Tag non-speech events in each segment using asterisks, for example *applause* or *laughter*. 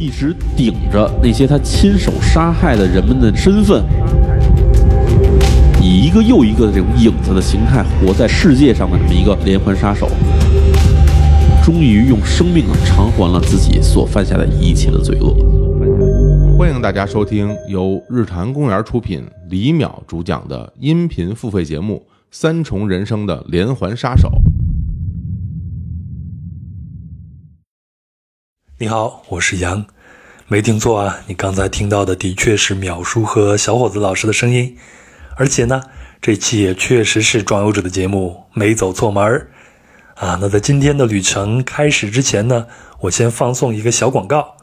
一直顶着那些他亲手杀害的人们的身份，以一个又一个的这种影子的形态活在世界上的这么一个连环杀手，终于用生命偿还了自己所犯下的一切的罪恶。欢迎大家收听由日坛公园出品、李淼主讲的音频付费节目《三重人生的连环杀手》。你好，我是杨，没听错啊，你刚才听到的的确是淼叔和小伙子老师的声音，而且呢，这期也确实是装游者的节目，没走错门儿啊。那在今天的旅程开始之前呢，我先放送一个小广告，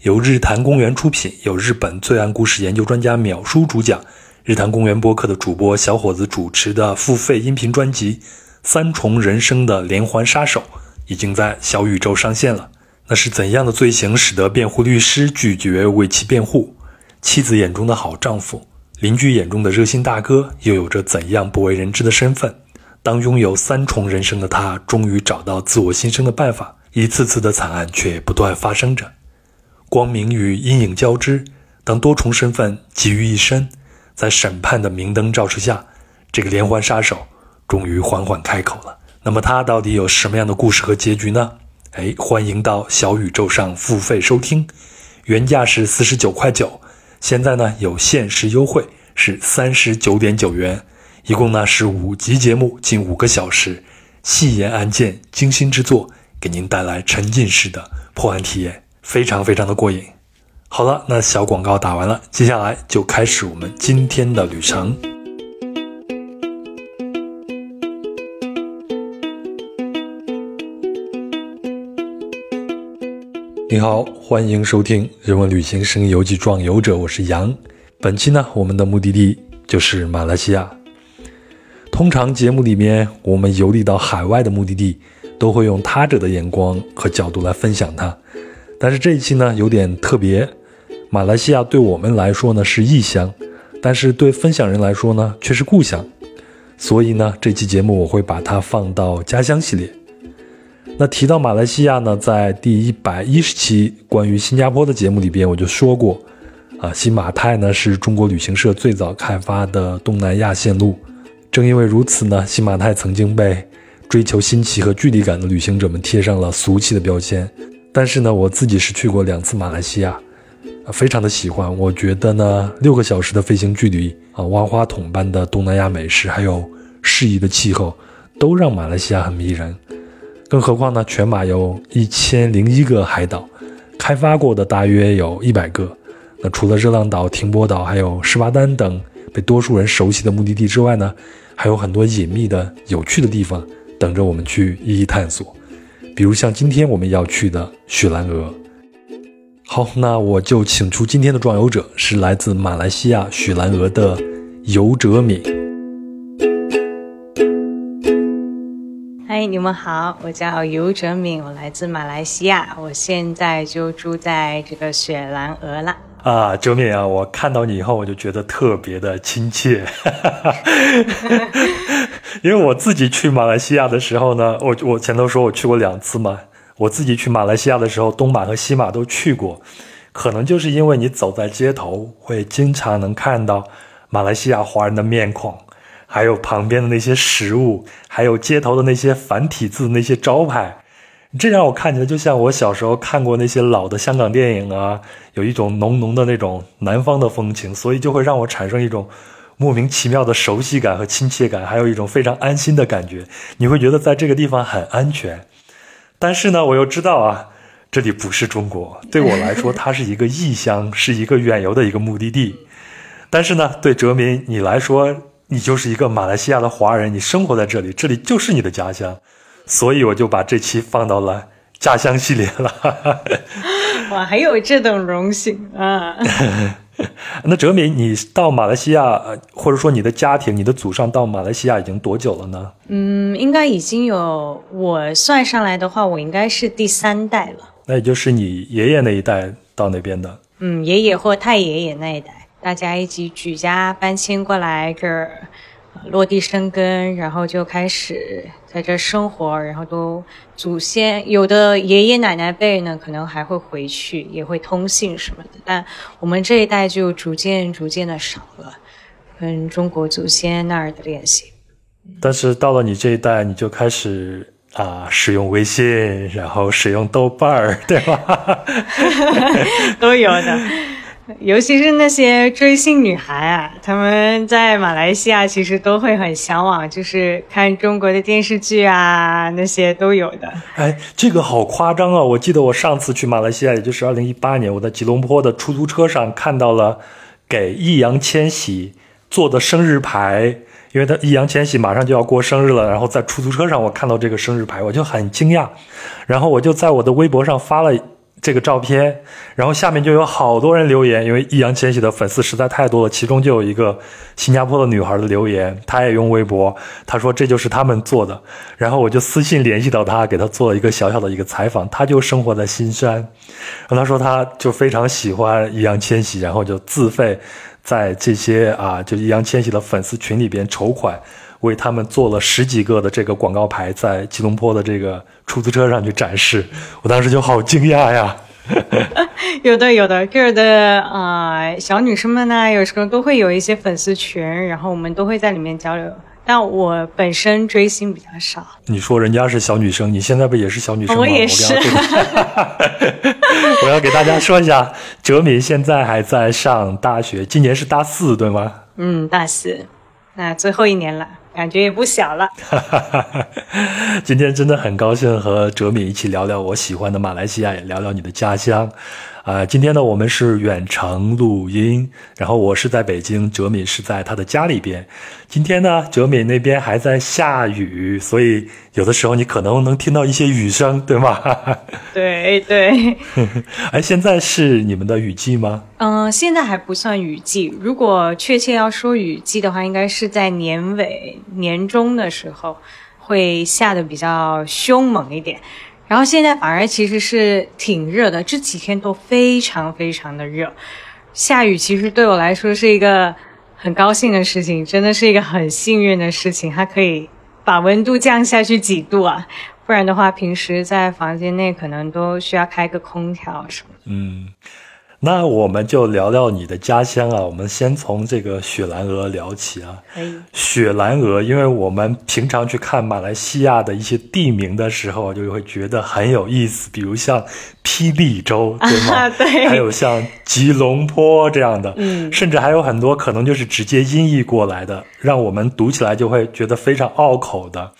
由日坛公园出品，由日本罪案故事研究专家淼叔主讲，日坛公园播客的主播小伙子主持的付费音频专辑《三重人生的连环杀手》已经在小宇宙上线了。那是怎样的罪行使得辩护律师拒绝为其辩护？妻子眼中的好丈夫，邻居眼中的热心大哥，又有着怎样不为人知的身份？当拥有三重人生的他，终于找到自我新生的办法，一次次的惨案却不断发生着，光明与阴影交织。当多重身份集于一身，在审判的明灯照射下，这个连环杀手终于缓缓开口了。那么他到底有什么样的故事和结局呢？哎，欢迎到小宇宙上付费收听，原价是四十九块九，现在呢有限时优惠是三十九点九元，一共呢是五集节目，近五个小时，细研案件，精心制作，给您带来沉浸式的破案体验，非常非常的过瘾。好了，那小广告打完了，接下来就开始我们今天的旅程。你好，欢迎收听《人文旅行声音游记壮游者》，我是杨。本期呢，我们的目的地就是马来西亚。通常节目里面，我们游历到海外的目的地，都会用他者的眼光和角度来分享它。但是这一期呢，有点特别。马来西亚对我们来说呢是异乡，但是对分享人来说呢却是故乡。所以呢，这期节目我会把它放到家乡系列。那提到马来西亚呢，在第一百一十期关于新加坡的节目里边，我就说过，啊，新马泰呢是中国旅行社最早开发的东南亚线路。正因为如此呢，新马泰曾经被追求新奇和距离感的旅行者们贴上了俗气的标签。但是呢，我自己是去过两次马来西亚，啊，非常的喜欢。我觉得呢，六个小时的飞行距离啊，万花筒般的东南亚美食，还有适宜的气候，都让马来西亚很迷人。更何况呢，全马有一千零一个海岛，开发过的大约有一百个。那除了热浪岛、停泊岛，还有士巴丹等被多数人熟悉的目的地之外呢，还有很多隐秘的、有趣的地方等着我们去一一探索。比如像今天我们要去的雪兰莪。好，那我就请出今天的壮游者，是来自马来西亚雪兰莪的游哲敏。嗨，你们好，我叫尤哲敏，我来自马来西亚，我现在就住在这个雪兰莪了。啊，哲敏啊，我看到你以后，我就觉得特别的亲切，*laughs* 因为我自己去马来西亚的时候呢，我我前头说我去过两次嘛，我自己去马来西亚的时候，东马和西马都去过，可能就是因为你走在街头，会经常能看到马来西亚华人的面孔。还有旁边的那些食物，还有街头的那些繁体字那些招牌，这让我看起来就像我小时候看过那些老的香港电影啊，有一种浓浓的那种南方的风情，所以就会让我产生一种莫名其妙的熟悉感和亲切感，还有一种非常安心的感觉。你会觉得在这个地方很安全，但是呢，我又知道啊，这里不是中国，对我来说，*laughs* 它是一个异乡，是一个远游的一个目的地。但是呢，对哲民你来说，你就是一个马来西亚的华人，你生活在这里，这里就是你的家乡，所以我就把这期放到了家乡系列了。*laughs* 哇，还有这种荣幸啊！*laughs* 那哲敏，你到马来西亚，或者说你的家庭、你的祖上到马来西亚已经多久了呢？嗯，应该已经有，我算上来的话，我应该是第三代了。那也就是你爷爷那一代到那边的。嗯，爷爷或太爷爷那一代。大家一起举家搬迁过来这儿，落地生根，然后就开始在这生活，然后都祖先有的爷爷奶奶辈呢，可能还会回去，也会通信什么的。但我们这一代就逐渐逐渐的少了跟中国祖先那儿的联系。但是到了你这一代，你就开始啊使用微信，然后使用豆瓣儿，对吧？*laughs* 都有的。尤其是那些追星女孩啊，她们在马来西亚其实都会很向往，就是看中国的电视剧啊，那些都有的。哎，这个好夸张啊！我记得我上次去马来西亚，也就是二零一八年，我在吉隆坡的出租车上看到了给易烊千玺做的生日牌，因为他易烊千玺马上就要过生日了，然后在出租车上我看到这个生日牌，我就很惊讶，然后我就在我的微博上发了。这个照片，然后下面就有好多人留言，因为易烊千玺的粉丝实在太多了。其中就有一个新加坡的女孩的留言，她也用微博，她说这就是他们做的。然后我就私信联系到她，给她做了一个小小的一个采访。她就生活在新山，然后她说她就非常喜欢易烊千玺，然后就自费在这些啊，就易烊千玺的粉丝群里边筹款。为他们做了十几个的这个广告牌，在吉隆坡的这个出租车上去展示，我当时就好惊讶呀！有 *laughs* 的有的，这儿的啊小女生们呢，有时候都会有一些粉丝群，然后我们都会在里面交流。但我本身追星比较少。你说人家是小女生，你现在不也是小女生吗？我也是。我要给大家说一下，哲敏现在还在上大学，今年是大四，对吗？嗯，大四，那最后一年了。感觉也不小了。*laughs* 今天真的很高兴和哲敏一起聊聊我喜欢的马来西亚，也聊聊你的家乡。啊，今天呢，我们是远程录音，然后我是在北京，哲敏是在他的家里边。今天呢，哲敏那边还在下雨，所以有的时候你可能能听到一些雨声，对吗？对 *laughs* 对。哎，现在是你们的雨季吗？嗯，现在还不算雨季。如果确切要说雨季的话，应该是在年尾、年中的时候会下的比较凶猛一点。然后现在反而其实是挺热的，这几天都非常非常的热。下雨其实对我来说是一个很高兴的事情，真的是一个很幸运的事情，它可以把温度降下去几度啊，不然的话平时在房间内可能都需要开个空调什么的。嗯。那我们就聊聊你的家乡啊，我们先从这个雪兰莪聊起啊。雪兰莪，因为我们平常去看马来西亚的一些地名的时候，就会觉得很有意思，比如像霹雳州，对吗？*laughs* 对。还有像吉隆坡这样的，嗯，甚至还有很多可能就是直接音译过来的，让我们读起来就会觉得非常拗口的。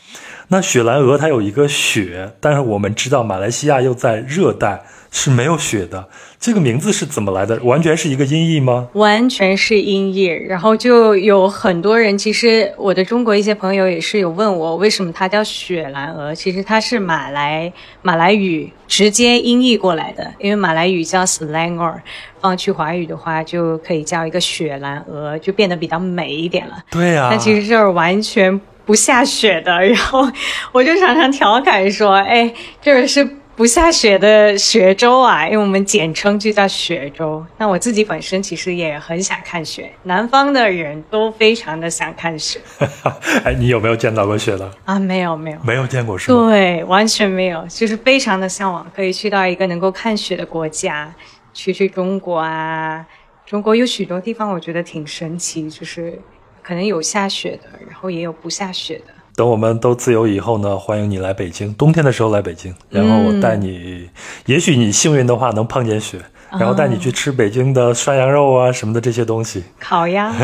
那雪兰莪它有一个雪，但是我们知道马来西亚又在热带。是没有雪的，这个名字是怎么来的？完全是一个音译吗？完全是音译，然后就有很多人，其实我的中国一些朋友也是有问我，为什么它叫雪兰莪？其实它是马来马来语直接音译过来的，因为马来语叫 Selangor，放去华语的话就可以叫一个雪兰莪，就变得比较美一点了。对呀，但其实这儿完全不下雪的，然后我就常常调侃说，哎，这个是。不下雪的雪州啊，因为我们简称就叫雪州。那我自己本身其实也很想看雪，南方的人都非常的想看雪。*laughs* 哎，你有没有见到过雪呢？啊，没有，没有，没有见过是吗？对，完全没有，就是非常的向往，可以去到一个能够看雪的国家，去去中国啊。中国有许多地方，我觉得挺神奇，就是可能有下雪的，然后也有不下雪的。等我们都自由以后呢，欢迎你来北京。冬天的时候来北京，然后我带你，也许你幸运的话能碰见雪，然后带你去吃北京的涮羊肉啊什么的这些东西。烤鸭，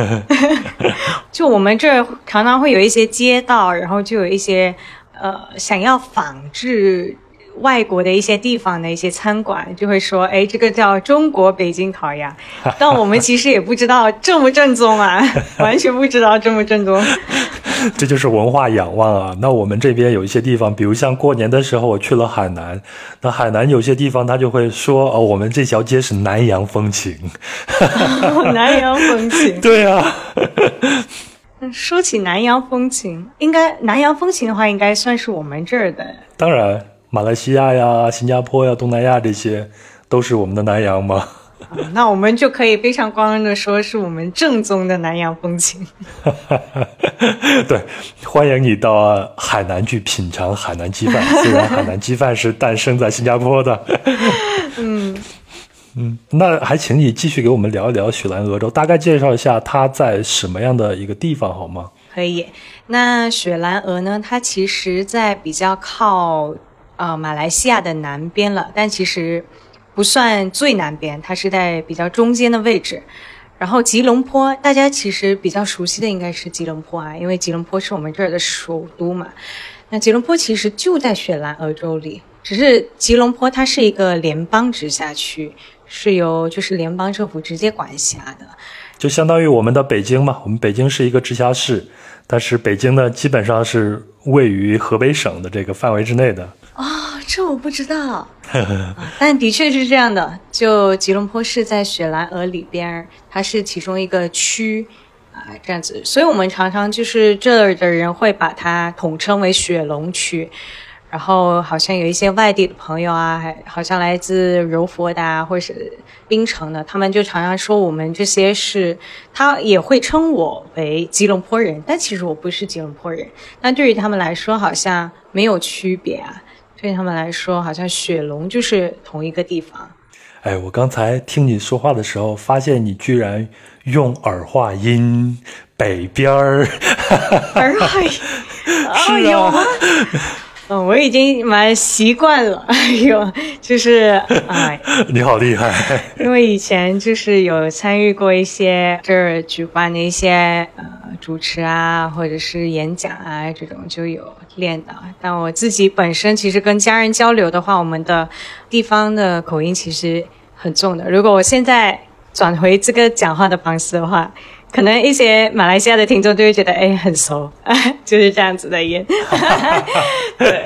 就我们这儿常常会有一些街道，然后就有一些呃想要仿制。外国的一些地方的一些餐馆就会说：“哎，这个叫中国北京烤鸭。*laughs* ”但我们其实也不知道正不正宗啊，*laughs* 完全不知道正不正宗。*laughs* 这就是文化仰望啊！那我们这边有一些地方，比如像过年的时候，我去了海南，那海南有些地方他就会说：“哦，我们这条街是南洋风情。”南洋风情。对啊。说起南洋风情，应该南洋风情的话，应该算是我们这儿的。当然。马来西亚呀、新加坡呀、东南亚这些，都是我们的南洋吗？啊那我们就可以非常光荣的说，是我们正宗的南洋风情。*laughs* 对，欢迎你到海南去品尝海南鸡饭。虽然海南鸡饭是诞生在新加坡的，*laughs* 嗯，*laughs* 嗯，那还请你继续给我们聊一聊雪兰莪州，大概介绍一下它在什么样的一个地方好吗？可以。那雪兰莪呢？它其实在比较靠呃马来西亚的南边了，但其实不算最南边，它是在比较中间的位置。然后吉隆坡，大家其实比较熟悉的应该是吉隆坡啊，因为吉隆坡是我们这儿的首都嘛。那吉隆坡其实就在雪兰莪州里，只是吉隆坡它是一个联邦直辖区，是由就是联邦政府直接管辖的。就相当于我们的北京嘛，我们北京是一个直辖市，但是北京呢，基本上是位于河北省的这个范围之内的。哦，这我不知道，但的确是这样的。就吉隆坡是在雪兰莪里边，它是其中一个区啊，这样子。所以我们常常就是这儿的人会把它统称为雪龙区。然后好像有一些外地的朋友啊，还好像来自柔佛的啊，或者是槟城的，他们就常常说我们这些是，他也会称我为吉隆坡人，但其实我不是吉隆坡人。但对于他们来说，好像没有区别啊。对他们来说，好像雪龙就是同一个地方。哎，我刚才听你说话的时候，发现你居然用儿化音“北边儿 *laughs* 儿化音，*laughs* 哦，有吗？嗯，我已经蛮习惯了。*laughs* 哎呦，就是哎，*laughs* ”，你好厉害！因为以前就是有参与过一些这儿举办的一些呃主持啊，或者是演讲啊这种就有练的。但我自己本身其实跟家人交流的话，我们的地方的口音其实很重的。如果我现在转回这个讲话的方式的话，可能一些马来西亚的听众就会觉得哎很熟，*laughs* 就是这样子的音。*laughs* 对。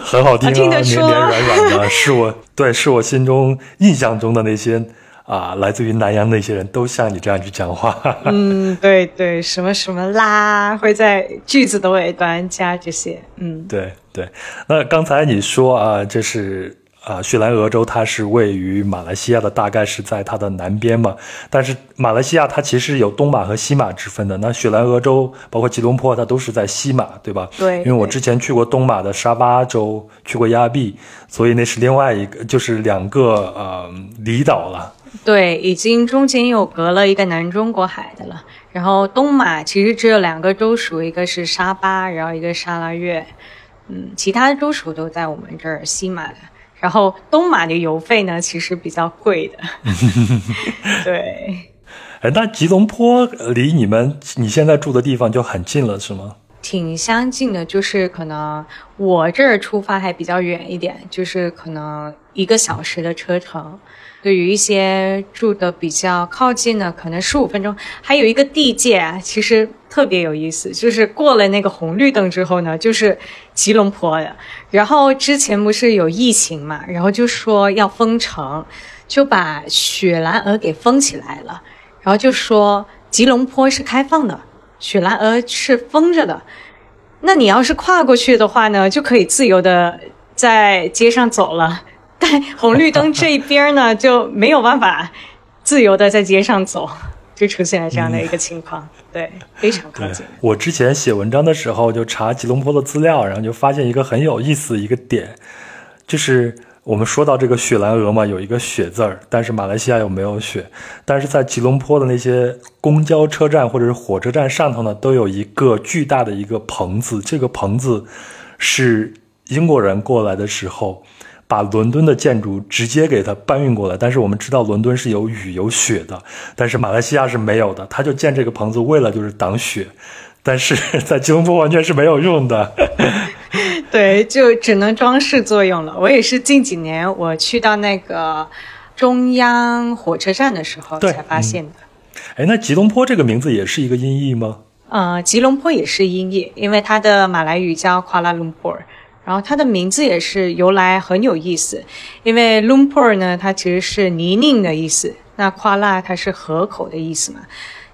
很好听啊，听得出绵绵软软的，是我对，是我心中印象中的那些啊，来自于南洋那些人都像你这样去讲话。嗯，对对，什么什么啦，会在句子的尾端加这些。嗯，对对，那刚才你说啊，这是啊，雪兰莪州它是位于马来西亚的，大概是在它的南边嘛。但是马来西亚它其实有东马和西马之分的。那雪兰莪州包括吉隆坡，它都是在西马，对吧？对因为我之前去过东马的沙巴州，去过亚庇，所以那是另外一个，就是两个呃离岛了。对，已经中间有隔了一个南中国海的了。然后东马其实只有两个州属，一个是沙巴，然后一个沙拉越。嗯，其他州属都在我们这儿西马的。然后东马的邮费呢，其实比较贵的。*laughs* 对。哎，那吉隆坡呃离你们你现在住的地方就很近了，是吗？挺相近的，就是可能我这儿出发还比较远一点，就是可能一个小时的车程。对于一些住的比较靠近的，可能十五分钟。还有一个地界啊，其实特别有意思，就是过了那个红绿灯之后呢，就是吉隆坡的。然后之前不是有疫情嘛，然后就说要封城，就把雪兰莪给封起来了，然后就说吉隆坡是开放的。雪兰莪是封着的，那你要是跨过去的话呢，就可以自由的在街上走了。*laughs* 但红绿灯这一边呢，*laughs* 就没有办法自由的在街上走，就出现了这样的一个情况。对，非常靠对近。我之前写文章的时候就查吉隆坡的资料，然后就发现一个很有意思的一个点，就是我们说到这个雪兰莪嘛，有一个雪字儿，但是马来西亚又没有雪？但是在吉隆坡的那些公交车站或者是火车站上头呢，都有一个巨大的一个棚子，这个棚子是英国人过来的时候。把伦敦的建筑直接给它搬运过来，但是我们知道伦敦是有雨有雪的，但是马来西亚是没有的，他就建这个棚子为了就是挡雪，但是在吉隆坡完全是没有用的。*laughs* 对，就只能装饰作用了。我也是近几年我去到那个中央火车站的时候才发现的。哎，那吉隆坡这个名字也是一个音译吗？呃，吉隆坡也是音译，因为它的马来语叫 Kuala Lumpur，然后它的名字也是由来很有意思，因为 Lumpur 呢，它其实是泥泞的意思，那 Kuala 它是河口的意思嘛，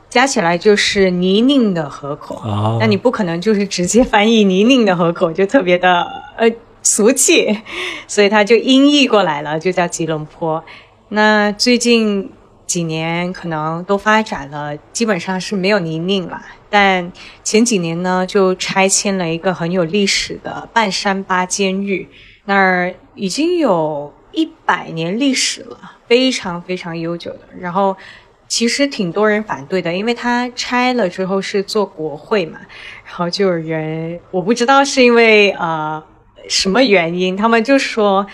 加起来就是泥泞的河口。哦。那你不可能就是直接翻译泥泞的河口，就特别的呃俗气，所以它就音译过来了，就叫吉隆坡。那最近几年可能都发展了，基本上是没有泥泞了。但前几年呢，就拆迁了一个很有历史的半山八监狱，那儿已经有一百年历史了，非常非常悠久的。然后其实挺多人反对的，因为它拆了之后是做国会嘛，然后就有人我不知道是因为呃什么原因，他们就说。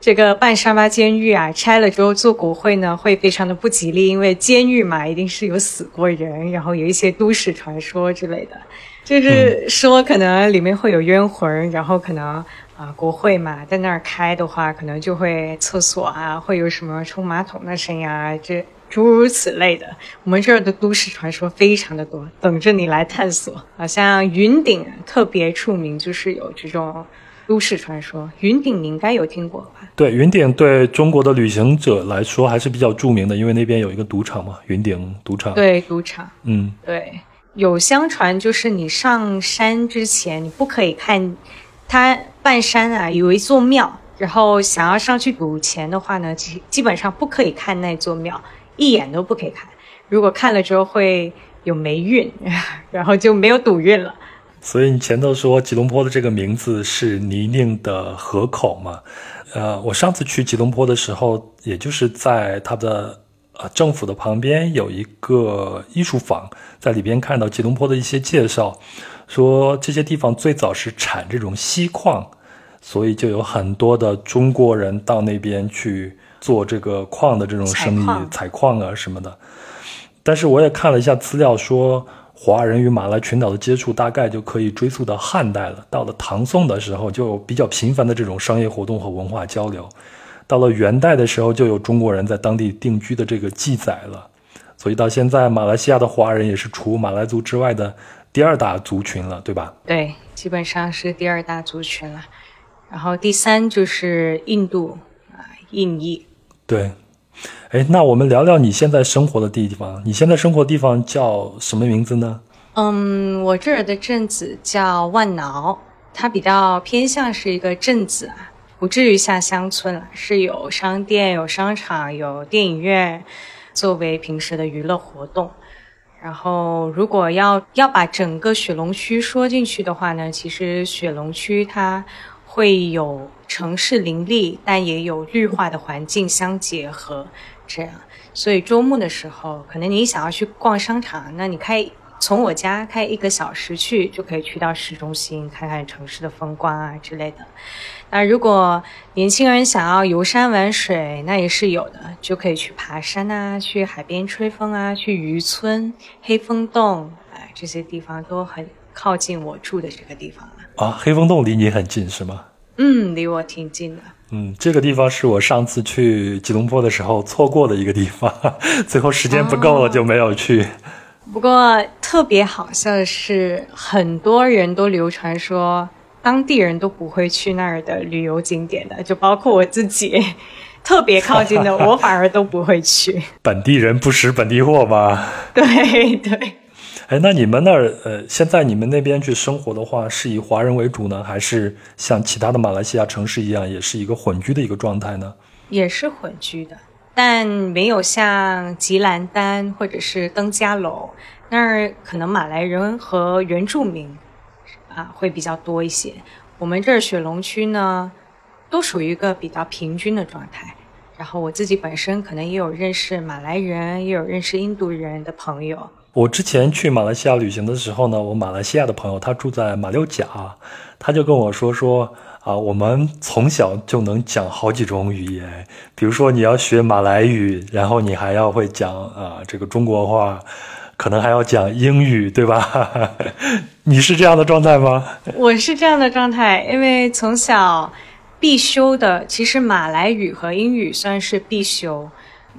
这个半山八监狱啊，拆了之后做国会呢，会非常的不吉利，因为监狱嘛，一定是有死过人，然后有一些都市传说之类的，就是说可能里面会有冤魂，然后可能啊，国会嘛，在那儿开的话，可能就会厕所啊，会有什么冲马桶的声音啊，这诸如此类的。我们这儿的都市传说非常的多，等着你来探索。好像云顶特别出名，就是有这种。都市传说，云顶你应该有听过吧？对，云顶对中国的旅行者来说还是比较著名的，因为那边有一个赌场嘛，云顶赌场。对，赌场。嗯，对，有相传就是你上山之前，你不可以看，它半山啊有一座庙，然后想要上去赌钱的话呢，基基本上不可以看那座庙，一眼都不可以看。如果看了之后会有霉运，*laughs* 然后就没有赌运了。所以你前头说吉隆坡的这个名字是泥泞的河口嘛？呃，我上次去吉隆坡的时候，也就是在它的呃政府的旁边有一个艺术坊，在里边看到吉隆坡的一些介绍，说这些地方最早是产这种锡矿，所以就有很多的中国人到那边去做这个矿的这种生意，采矿啊什么的。但是我也看了一下资料说。华人与马来群岛的接触大概就可以追溯到汉代了。到了唐宋的时候，就比较频繁的这种商业活动和文化交流。到了元代的时候，就有中国人在当地定居的这个记载了。所以到现在，马来西亚的华人也是除马来族之外的第二大族群了，对吧？对，基本上是第二大族群了。然后第三就是印度啊，印裔。对。哎，那我们聊聊你现在生活的地方。你现在生活的地方叫什么名字呢？嗯，我这儿的镇子叫万挠，它比较偏向是一个镇子啊，不至于像乡村了，是有商店、有商场、有电影院，作为平时的娱乐活动。然后，如果要要把整个雪龙区说进去的话呢，其实雪龙区它会有。城市林立，但也有绿化的环境相结合，这样。所以周末的时候，可能你想要去逛商场，那你开从我家开一个小时去，就可以去到市中心看看城市的风光啊之类的。那如果年轻人想要游山玩水，那也是有的，就可以去爬山啊，去海边吹风啊，去渔村、黑风洞，哎，这些地方都很靠近我住的这个地方。啊，黑风洞离你很近是吗？嗯，离我挺近的。嗯，这个地方是我上次去吉隆坡的时候错过的一个地方，*laughs* 最后时间不够了就没有去。不过特别好笑的是，很多人都流传说当地人都不会去那儿的旅游景点的，就包括我自己，*laughs* 特别靠近的我反而都不会去。*laughs* 本地人不识本地货吧？对对。哎，那你们那儿，呃，现在你们那边去生活的话，是以华人为主呢，还是像其他的马来西亚城市一样，也是一个混居的一个状态呢？也是混居的，但没有像吉兰丹或者是登嘉楼那儿，可能马来人和原住民啊会比较多一些。我们这儿雪龙区呢，都属于一个比较平均的状态。然后我自己本身可能也有认识马来人，也有认识印度人的朋友。我之前去马来西亚旅行的时候呢，我马来西亚的朋友他住在马六甲，他就跟我说说啊，我们从小就能讲好几种语言，比如说你要学马来语，然后你还要会讲啊这个中国话，可能还要讲英语，对吧？*laughs* 你是这样的状态吗？我是这样的状态，因为从小必修的，其实马来语和英语算是必修。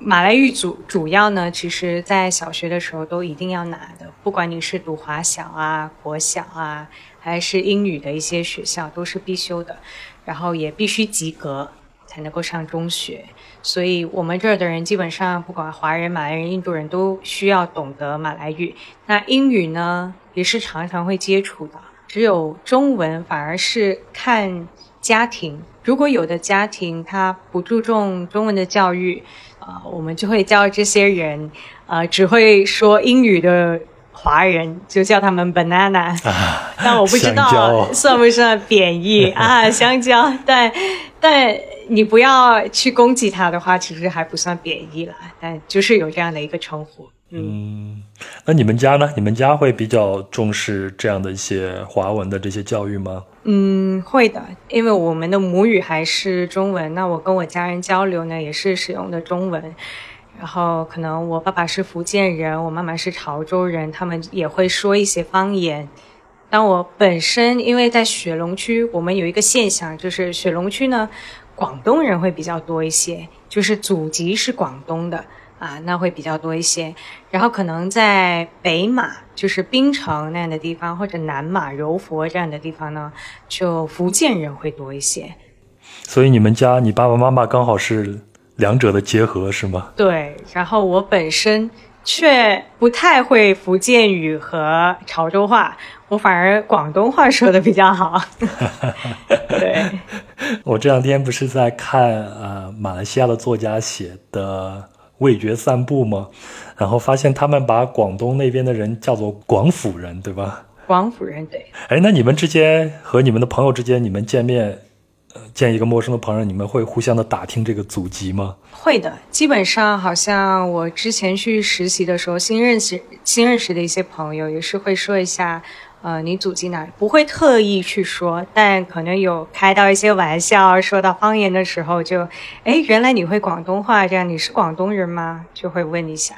马来语主主要呢，其实在小学的时候都一定要拿的，不管你是读华小啊、国小啊，还是英语的一些学校，都是必修的，然后也必须及格才能够上中学。所以我们这儿的人基本上，不管华人、马来人、印度人都需要懂得马来语。那英语呢，也是常常会接触的，只有中文反而是看家庭。如果有的家庭他不注重中文的教育，啊、我们就会教这些人，呃，只会说英语的华人，就叫他们 banana。但我不知道算不算贬义 *laughs* 啊？香蕉，但但你不要去攻击他的话，其实还不算贬义啦。但就是有这样的一个称呼。嗯，那你们家呢？你们家会比较重视这样的一些华文的这些教育吗？嗯，会的，因为我们的母语还是中文，那我跟我家人交流呢，也是使用的中文。然后可能我爸爸是福建人，我妈妈是潮州人，他们也会说一些方言。但我本身因为在雪龙区，我们有一个现象，就是雪龙区呢，广东人会比较多一些，就是祖籍是广东的啊，那会比较多一些。然后可能在北马，就是槟城那样的地方，或者南马、柔佛这样的地方呢，就福建人会多一些。所以你们家你爸爸妈妈刚好是两者的结合是吗？对，然后我本身却不太会福建语和潮州话，我反而广东话说的比较好。*laughs* 对，*laughs* 我这两天不是在看呃马来西亚的作家写的《味觉散步》吗？然后发现他们把广东那边的人叫做广府人，对吧？广府人对。哎，那你们之间和你们的朋友之间，你们见面，呃，见一个陌生的朋友，你们会互相的打听这个祖籍吗？会的，基本上好像我之前去实习的时候，新认识新认识的一些朋友也是会说一下，呃，你祖籍哪，不会特意去说，但可能有开到一些玩笑，说到方言的时候就，哎，原来你会广东话，这样你是广东人吗？就会问一下。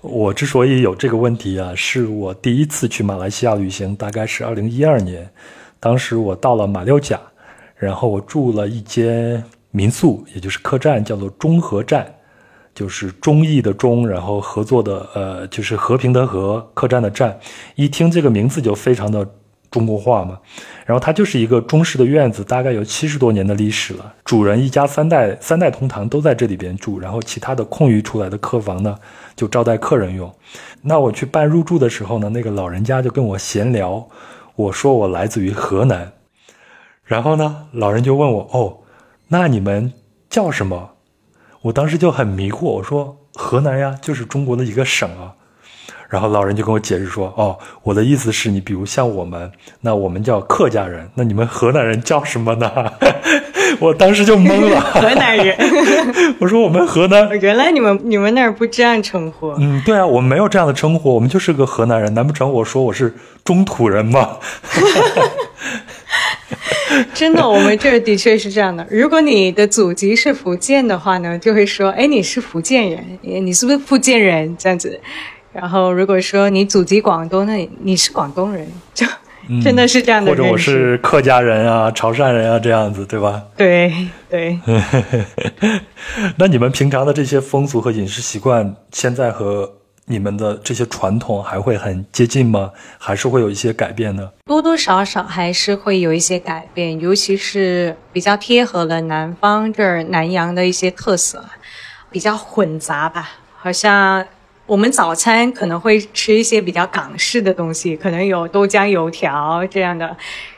我之所以有这个问题啊，是我第一次去马来西亚旅行，大概是二零一二年，当时我到了马六甲，然后我住了一间民宿，也就是客栈，叫做中和站，就是忠义的忠，然后合作的呃，就是和平的和，客栈的站。一听这个名字就非常的中国化嘛。然后它就是一个中式的院子，大概有七十多年的历史了。主人一家三代三代同堂都在这里边住，然后其他的空余出来的客房呢，就招待客人用。那我去办入住的时候呢，那个老人家就跟我闲聊，我说我来自于河南，然后呢，老人就问我哦，那你们叫什么？我当时就很迷惑，我说河南呀，就是中国的一个省啊。然后老人就跟我解释说，哦，我的意思是你比如像我们，那我们叫客家人，那你们河南人叫什么呢？*laughs* 我当时就懵了，*laughs* 河南人，我说我们河南，原来你们你们那儿不这样称呼？嗯，对啊，我们没有这样的称呼，我们就是个河南人，难不成我说我是中土人吗？*laughs* *laughs* 真的，我们这儿的确是这样的。如果你的祖籍是福建的话呢，就会说，哎，你是福建人，你是不是福建人这样子？然后如果说你祖籍广东，那你你是广东人，就真的是这样的或者我。是客家人啊、潮汕人啊这样子，对吧？对对，*laughs* 那你们平常的这些风俗和饮食习惯，现在和你们的这些传统还会很接近吗？还是会有一些改变呢？多多少少还是会有一些改变，尤其是比较贴合了南方这儿南洋的一些特色，比较混杂吧。好像我们早餐可能会吃一些比较港式的东西，可能有豆浆油条这样的。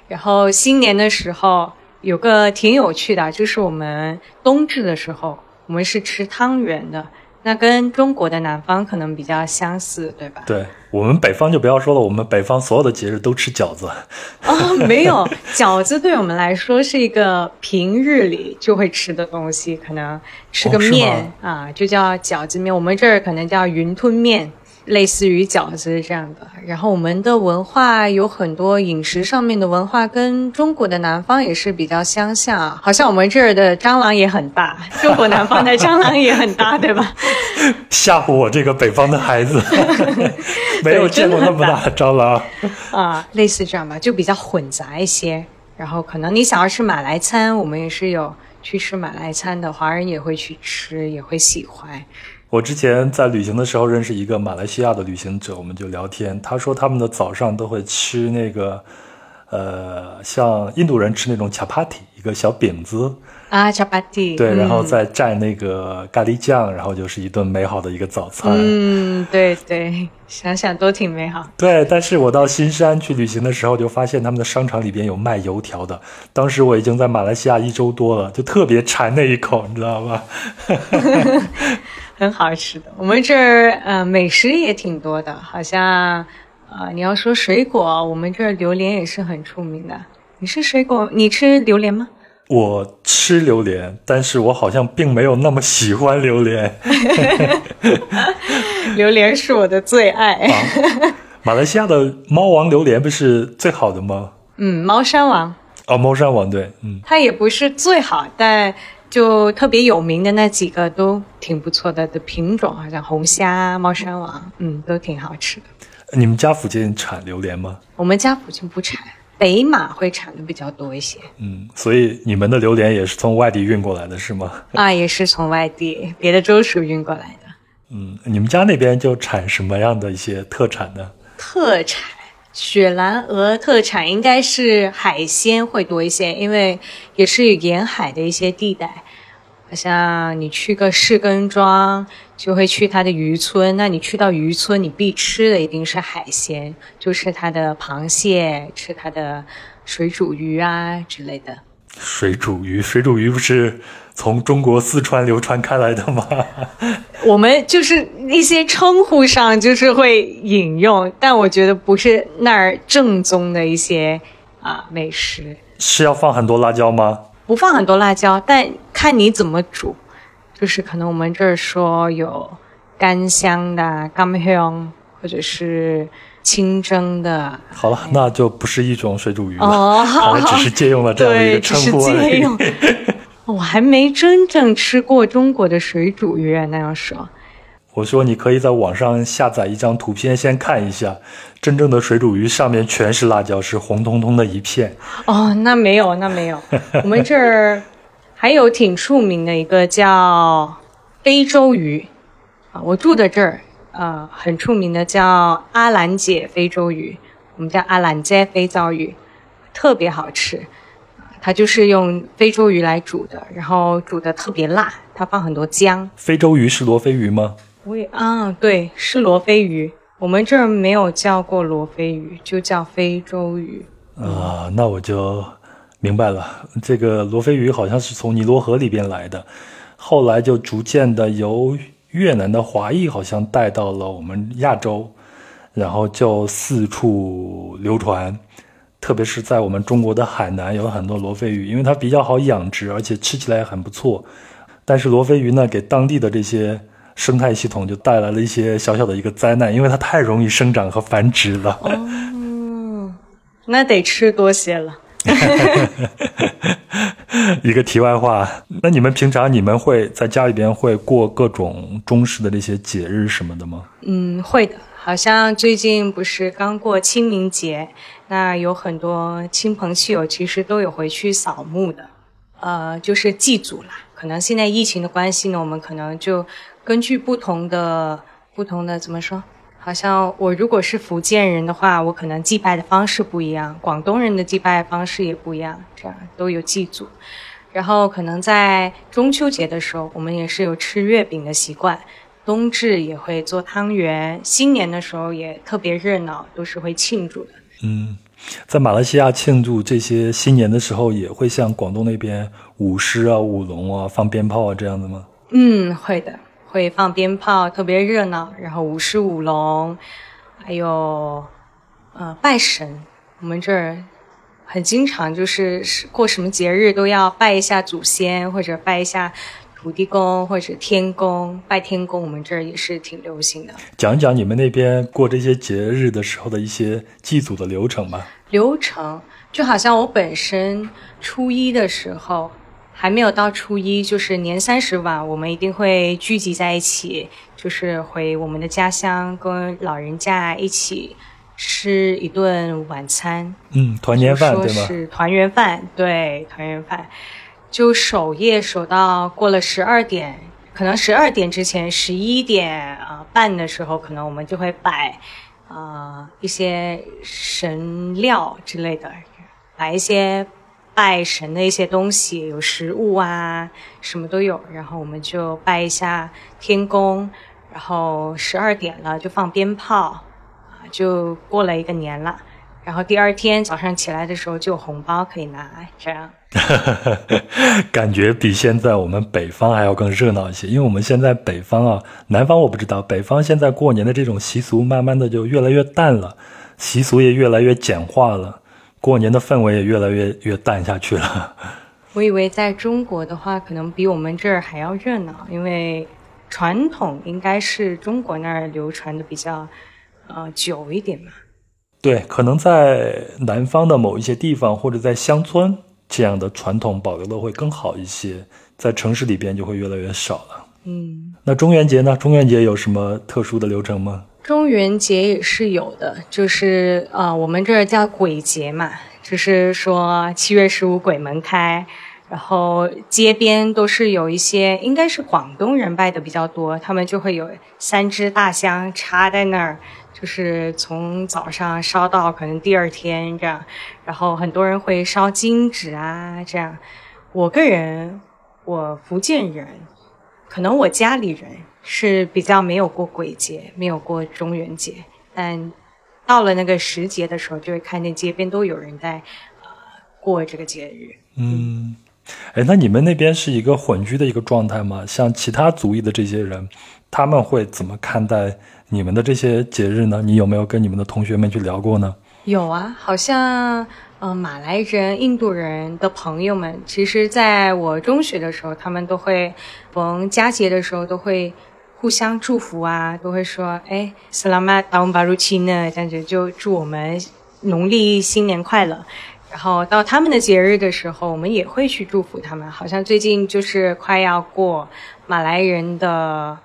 然后新年的时候有个挺有趣的，就是我们冬至的时候，我们是吃汤圆的，那跟中国的南方可能比较相似，对吧？对我们北方就不要说了，我们北方所有的节日都吃饺子。哦，没有，饺子对我们来说是一个平日里就会吃的东西，可能吃个面、啊，就叫饺子面。我们这儿可能叫云吞面，类似于饺子这样的。然后我们的文化有很多饮食上面的文化跟中国的南方也是比较相像啊，好像我们这儿的蟑螂也很大，*laughs* 中国南方的蟑螂也很大，对吧？吓唬我这个北方的孩子，*laughs* 没有见过那么大的蟑螂。啊，类似这样吧，就比较混杂一些。然后可能你想要吃马来餐，我们也是有去吃马来餐的，华人也会去吃，也会喜欢。我之前在旅行的时候认识一个马来西亚的旅行者，我们就聊天，他说他们的早上都会吃那个，呃，像印度人吃那种 chapati 一个小饼子，啊，chapati，巴蒂，对，然后再蘸那个咖喱酱，然后就是一顿美好的一个早餐。嗯，对对，想想都挺美好。对，但是我到新山去旅行的时候，就发现他们的商场里边有卖油条的。当时我已经在马来西亚一周多了，就特别馋那一口，你知道吧？*laughs* 很好吃的，我们这儿呃美食也挺多的，好像呃你要说水果，我们这儿榴莲也是很出名的。你是水果，你吃榴莲吗？我吃榴莲，但是我好像并没有那么喜欢榴莲。*laughs* 榴莲是我的最爱。啊、马来西亚的猫王榴莲不是最好的吗？嗯，猫山王。哦，猫山王对，嗯，它也不是最好，但就特别有名的那几个都挺不错的的品种，好像红虾、猫山王，嗯，都挺好吃的。你们家附近产榴莲吗？我们家附近不产。北马会产的比较多一些，嗯，所以你们的榴莲也是从外地运过来的，是吗？啊，也是从外地 *laughs* 别的州属运过来的。嗯，你们家那边就产什么样的一些特产呢？特产，雪兰莪特产应该是海鲜会多一些，因为也是沿海的一些地带。好像你去个士根庄，就会去它的渔村。那你去到渔村，你必吃的一定是海鲜，就吃它的螃蟹，吃它的水煮鱼啊之类的。水煮鱼，水煮鱼不是从中国四川流传开来的吗？*laughs* 我们就是一些称呼上就是会引用，但我觉得不是那儿正宗的一些啊美食。是要放很多辣椒吗？不放很多辣椒，但看你怎么煮，就是可能我们这儿说有干香的干香，或者是清蒸的。好了，那就不是一种水煮鱼了，只是借用了这样一个称呼而已。*laughs* 我还没真正吃过中国的水煮鱼，那样说。我说你可以在网上下载一张图片，先看一下，真正的水煮鱼上面全是辣椒，是红彤彤的一片。哦，那没有，那没有。我们这儿还有挺出名的一个叫非洲鱼啊，我住的这儿啊，很出名的叫阿兰姐非洲鱼，我们叫阿兰姐非洲鱼，特别好吃。它就是用非洲鱼来煮的，然后煮的特别辣，它放很多姜。非洲鱼是罗非鱼吗？我也啊，对，是罗非鱼。我们这儿没有叫过罗非鱼，就叫非洲鱼。啊，那我就明白了。这个罗非鱼好像是从尼罗河里边来的，后来就逐渐的由越南的华裔好像带到了我们亚洲，然后就四处流传。特别是在我们中国的海南，有很多罗非鱼，因为它比较好养殖，而且吃起来也很不错。但是罗非鱼呢，给当地的这些。生态系统就带来了一些小小的一个灾难，因为它太容易生长和繁殖了。哦，那得吃多些了。*laughs* 一个题外话，那你们平常你们会在家里边会过各种中式的那些节日什么的吗？嗯，会的。好像最近不是刚过清明节，那有很多亲朋戚友其实都有回去扫墓的，呃，就是祭祖啦。可能现在疫情的关系呢，我们可能就。根据不同的不同的怎么说？好像我如果是福建人的话，我可能祭拜的方式不一样；广东人的祭拜方式也不一样，这样都有祭祖。然后可能在中秋节的时候，我们也是有吃月饼的习惯；冬至也会做汤圆；新年的时候也特别热闹，都是会庆祝的。嗯，在马来西亚庆祝这些新年的时候，也会像广东那边舞狮啊、舞龙啊、放鞭炮啊这样的吗？嗯，会的。会放鞭炮，特别热闹，然后舞狮舞龙，还有，呃，拜神。我们这儿很经常就是过什么节日都要拜一下祖先，或者拜一下土地公或者天公。拜天公，我们这儿也是挺流行的。讲讲你们那边过这些节日的时候的一些祭祖的流程吧。流程就好像我本身初一的时候。还没有到初一，就是年三十晚，我们一定会聚集在一起，就是回我们的家乡，跟老人家一起吃一顿晚餐。嗯，团年饭对吗？是团圆饭，对，团圆饭。就守夜守到过了十二点，可能十二点之前，十一点啊半的时候，可能我们就会摆啊一些神料之类的，摆一些。拜神的一些东西，有食物啊，什么都有。然后我们就拜一下天公，然后十二点了就放鞭炮，啊，就过了一个年了。然后第二天早上起来的时候就有红包可以拿，这样。*laughs* 感觉比现在我们北方还要更热闹一些，因为我们现在北方啊，南方我不知道，北方现在过年的这种习俗慢慢的就越来越淡了，习俗也越来越简化了，过年的氛围也越来越越淡下去了。*laughs* 我以为在中国的话，可能比我们这儿还要热闹，因为传统应该是中国那儿流传的比较呃久一点嘛。对，可能在南方的某一些地方或者在乡村。这样的传统保留的会更好一些，在城市里边就会越来越少了。嗯，那中元节呢？中元节有什么特殊的流程吗？中元节也是有的，就是呃，我们这儿叫鬼节嘛，就是说七月十五鬼门开，然后街边都是有一些，应该是广东人拜的比较多，他们就会有三支大香插在那儿。就是从早上烧到可能第二天这样，然后很多人会烧金纸啊这样。我个人，我福建人，可能我家里人是比较没有过鬼节，没有过中元节，但到了那个时节的时候，就会看见街边都有人在呃过这个节日。嗯，哎，那你们那边是一个混居的一个状态吗？像其他族裔的这些人，他们会怎么看待？你们的这些节日呢？你有没有跟你们的同学们去聊过呢？有啊，好像呃，马来人、印度人的朋友们，其实在我中学的时候，他们都会逢佳节的时候都会互相祝福啊，都会说哎，Selamat Tahun Baru Cina，这样子就祝我们农历新年快乐。然后到他们的节日的时候，我们也会去祝福他们。好像最近就是快要过马来人的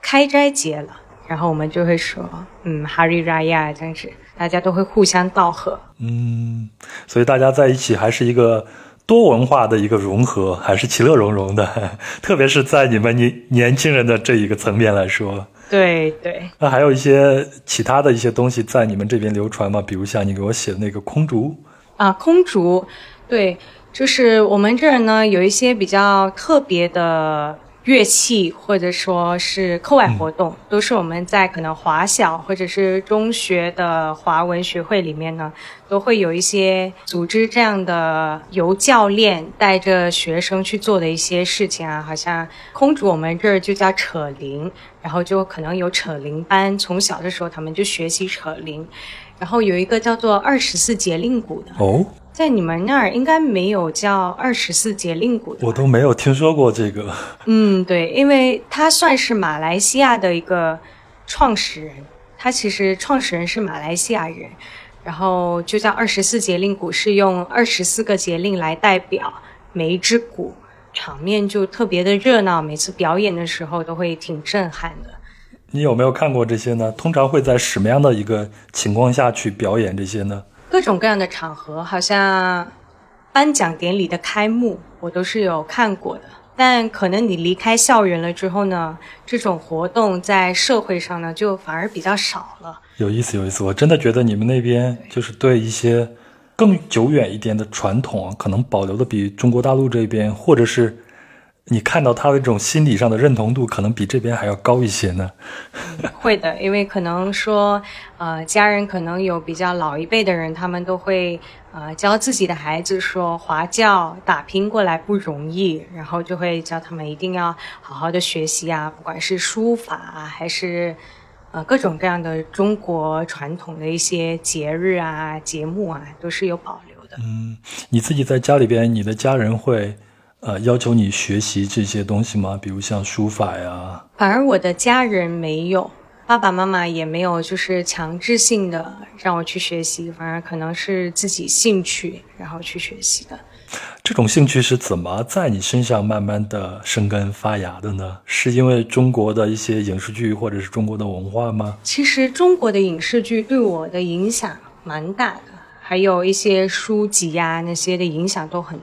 开斋节了。然后我们就会说，嗯，Hari Raya 这样子，大家都会互相道贺。嗯，所以大家在一起还是一个多文化的一个融合，还是其乐融融的。*laughs* 特别是在你们年年轻人的这一个层面来说，对对。那还有一些其他的一些东西在你们这边流传吗？比如像你给我写的那个空竹啊，空竹，对，就是我们这儿呢有一些比较特别的。乐器或者说是课外活动，都是我们在可能华小或者是中学的华文学会里面呢，都会有一些组织这样的由教练带着学生去做的一些事情啊，好像空竹我们这儿就叫扯铃，然后就可能有扯铃班，从小的时候他们就学习扯铃，然后有一个叫做二十四节令鼓的哦。在你们那儿应该没有叫二十四节令鼓的，我都没有听说过这个。嗯，对，因为他算是马来西亚的一个创始人，他其实创始人是马来西亚人，然后就叫二十四节令鼓，是用二十四个节令来代表每一只鼓，场面就特别的热闹，每次表演的时候都会挺震撼的。你有没有看过这些呢？通常会在什么样的一个情况下去表演这些呢？各种各样的场合，好像颁奖典礼的开幕，我都是有看过的。但可能你离开校园了之后呢，这种活动在社会上呢，就反而比较少了。有意思，有意思。我真的觉得你们那边就是对一些更久远一点的传统，可能保留的比中国大陆这边，或者是。你看到他的这种心理上的认同度，可能比这边还要高一些呢。会的，因为可能说，呃，家人可能有比较老一辈的人，他们都会呃教自己的孩子说，华教打拼过来不容易，然后就会教他们一定要好好的学习啊，不管是书法啊，还是呃各种各样的中国传统的一些节日啊、节目啊，都是有保留的。嗯，你自己在家里边，你的家人会？呃，要求你学习这些东西吗？比如像书法呀。反而我的家人没有，爸爸妈妈也没有，就是强制性的让我去学习。反而可能是自己兴趣，然后去学习的。这种兴趣是怎么在你身上慢慢的生根发芽的呢？是因为中国的一些影视剧，或者是中国的文化吗？其实中国的影视剧对我的影响蛮大的，还有一些书籍呀那些的影响都很。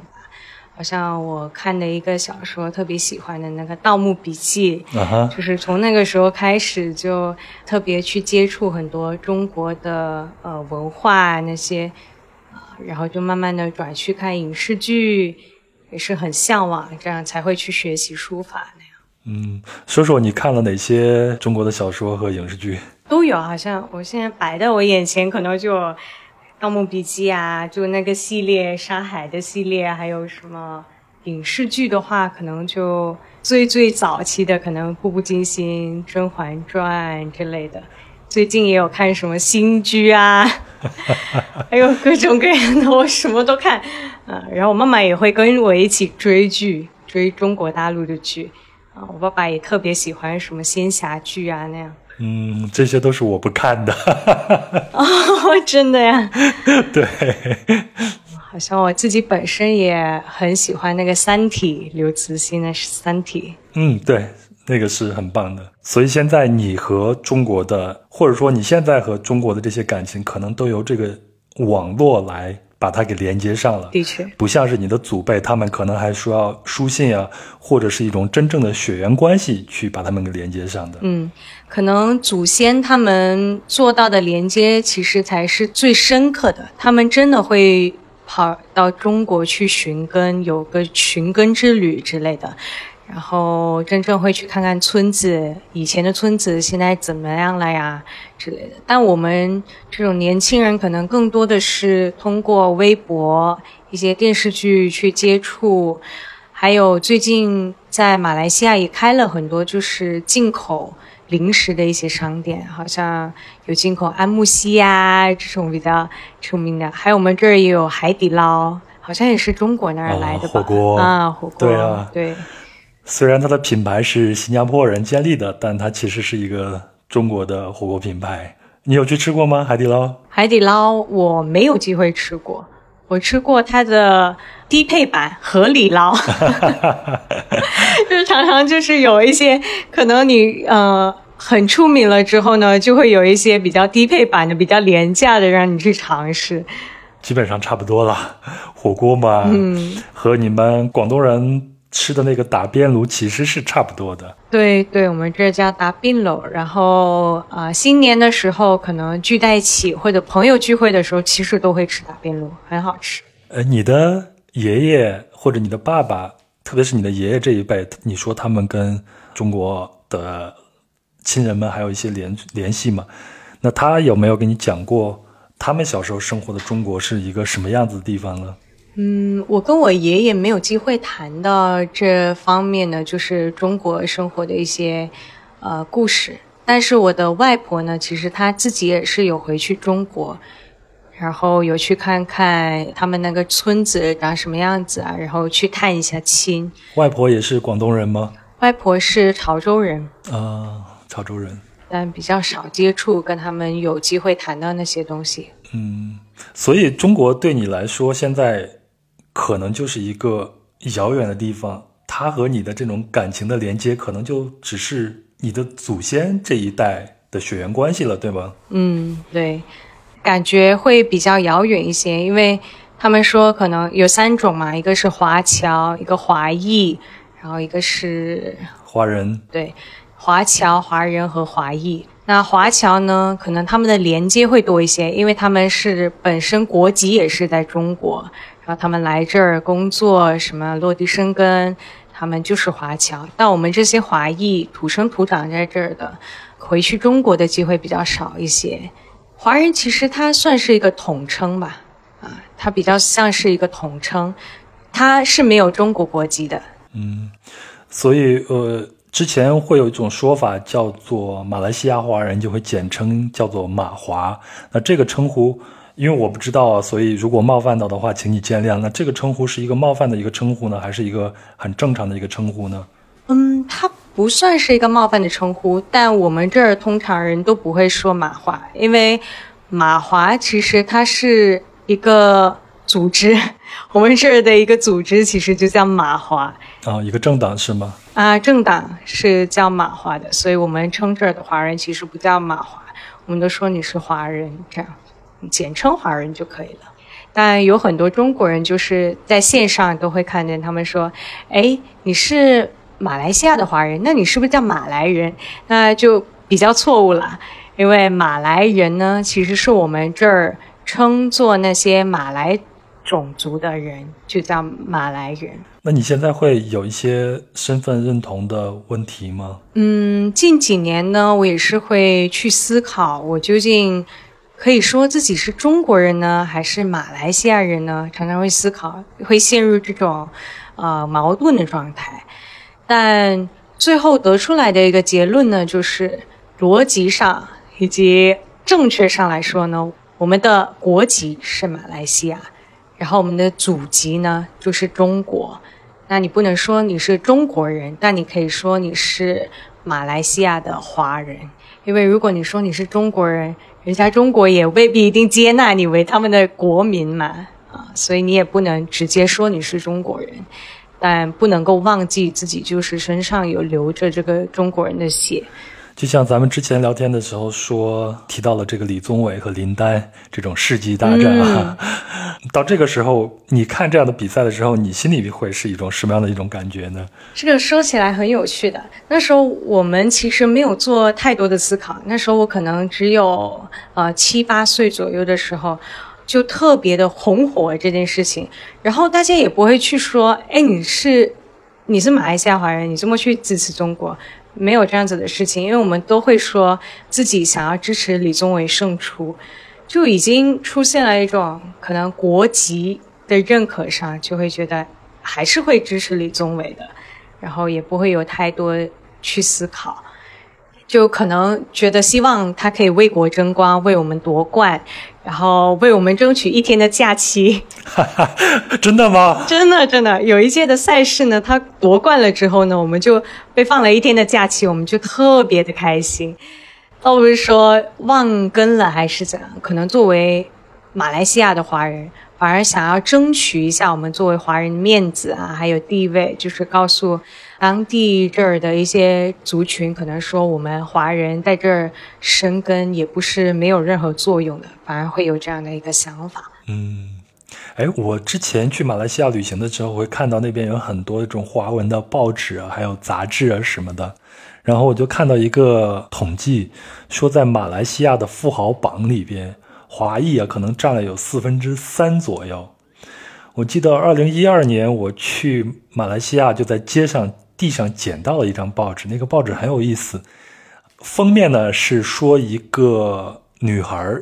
好像我看的一个小说，特别喜欢的那个《盗墓笔记》，就是从那个时候开始就特别去接触很多中国的呃文化那些，然后就慢慢的转去看影视剧，也是很向往，这样才会去学习书法那样。嗯，说说你看了哪些中国的小说和影视剧？都有，好像我现在摆在我眼前，可能就《盗墓笔记》啊，就那个系列，《沙海》的系列，还有什么影视剧的话，可能就最最早期的，可能《步步惊心》《甄嬛传》之类的。最近也有看什么新剧啊，*laughs* 还有各种各样的，我什么都看。啊，然后我妈妈也会跟我一起追剧，追中国大陆的剧。啊，我爸爸也特别喜欢什么仙侠剧啊那样。嗯，这些都是我不看的。*laughs* 哦，真的呀？*laughs* 对。好像我自己本身也很喜欢那个《三体》，刘慈欣的《三体》。嗯，对，那个是很棒的。所以现在你和中国的，或者说你现在和中国的这些感情，可能都由这个网络来。把它给连接上了，的确不像是你的祖辈，他们可能还需要书信啊，或者是一种真正的血缘关系去把他们给连接上的。嗯，可能祖先他们做到的连接，其实才是最深刻的。他们真的会跑到中国去寻根，有个寻根之旅之类的。然后真正会去看看村子，以前的村子现在怎么样了呀之类的。但我们这种年轻人可能更多的是通过微博、一些电视剧去接触，还有最近在马来西亚也开了很多就是进口零食的一些商店，好像有进口安慕希呀这种比较出名的，还有我们这儿也有海底捞，好像也是中国那儿来的吧？火锅啊，火锅对啊，对。虽然它的品牌是新加坡人建立的，但它其实是一个中国的火锅品牌。你有去吃过吗？海底捞？海底捞我没有机会吃过，我吃过它的低配版河里捞，*laughs* 就是常常就是有一些可能你呃很出名了之后呢，就会有一些比较低配版的、比较廉价的让你去尝试。基本上差不多了，火锅嘛，嗯，和你们广东人。吃的那个打边炉其实是差不多的，对对，我们这叫打边炉。然后啊，新年的时候可能聚在一起，或者朋友聚会的时候，其实都会吃打边炉，很好吃。呃，你的爷爷或者你的爸爸，特别是你的爷爷这一辈，你说他们跟中国的亲人们还有一些联联系吗？那他有没有跟你讲过他们小时候生活的中国是一个什么样子的地方呢？嗯，我跟我爷爷没有机会谈到这方面呢，就是中国生活的一些呃故事。但是我的外婆呢，其实她自己也是有回去中国，然后有去看看他们那个村子长什么样子啊，然后去探一下亲。外婆也是广东人吗？外婆是潮州人啊，潮州人，但比较少接触，跟他们有机会谈到那些东西。嗯，所以中国对你来说现在。可能就是一个遥远的地方，他和你的这种感情的连接，可能就只是你的祖先这一代的血缘关系了，对吗？嗯，对，感觉会比较遥远一些，因为他们说可能有三种嘛，一个是华侨，一个华裔，然后一个是华人。对，华侨、华人和华裔。那华侨呢，可能他们的连接会多一些，因为他们是本身国籍也是在中国。他们来这儿工作，什么落地生根，他们就是华侨。但我们这些华裔土生土长在这儿的，回去中国的机会比较少一些。华人其实它算是一个统称吧，啊，它比较像是一个统称，它是没有中国国籍的。嗯，所以呃，之前会有一种说法叫做马来西亚华人，就会简称叫做马华。那这个称呼。因为我不知道，所以如果冒犯到的话，请你见谅。那这个称呼是一个冒犯的一个称呼呢，还是一个很正常的一个称呼呢？嗯，它不算是一个冒犯的称呼，但我们这儿通常人都不会说马华，因为马华其实它是一个组织，我们这儿的一个组织其实就叫马华啊，一个政党是吗？啊，政党是叫马华的，所以我们称这儿的华人其实不叫马华，我们都说你是华人这样。简称华人就可以了，但有很多中国人就是在线上都会看见他们说：“哎，你是马来西亚的华人，那你是不是叫马来人？”那就比较错误了，因为马来人呢，其实是我们这儿称作那些马来种族的人，就叫马来人。那你现在会有一些身份认同的问题吗？嗯，近几年呢，我也是会去思考，我究竟可以说自己是中国人呢，还是马来西亚人呢？常常会思考，会陷入这种呃矛盾的状态。但最后得出来的一个结论呢，就是逻辑上以及正确上来说呢，我们的国籍是马来西亚，然后我们的祖籍呢就是中国。那你不能说你是中国人，但你可以说你是马来西亚的华人，因为如果你说你是中国人，人家中国也未必一定接纳你为他们的国民嘛，啊，所以你也不能直接说你是中国人。但不能够忘记自己就是身上有流着这个中国人的血，就像咱们之前聊天的时候说提到了这个李宗伟和林丹这种世纪大战啊，*laughs* 到这个时候你看这样的比赛的时候，你心里会是一种什么样的一种感觉呢？这个说起来很有趣的，那时候我们其实没有做太多的思考，那时候我可能只有呃七八岁左右的时候。就特别的红火这件事情，然后大家也不会去说，哎，你是你是马来西亚华人，你这么去支持中国，没有这样子的事情，因为我们都会说自己想要支持李宗伟胜出，就已经出现了一种可能国籍的认可上，就会觉得还是会支持李宗伟的，然后也不会有太多去思考。就可能觉得希望他可以为国争光，为我们夺冠，然后为我们争取一天的假期。*laughs* 真的吗？真的真的，有一届的赛事呢，他夺冠了之后呢，我们就被放了一天的假期，我们就特别的开心。倒不是说忘根了还是怎样，可能作为马来西亚的华人，反而想要争取一下我们作为华人的面子啊，还有地位，就是告诉。当地这儿的一些族群可能说，我们华人在这儿生根也不是没有任何作用的，反而会有这样的一个想法。嗯，哎，我之前去马来西亚旅行的时候，会看到那边有很多这种华文的报纸啊，还有杂志啊什么的。然后我就看到一个统计，说在马来西亚的富豪榜里边，华裔啊可能占了有四分之三左右。我记得二零一二年我去马来西亚，就在街上。地上捡到了一张报纸，那个报纸很有意思。封面呢是说一个女孩，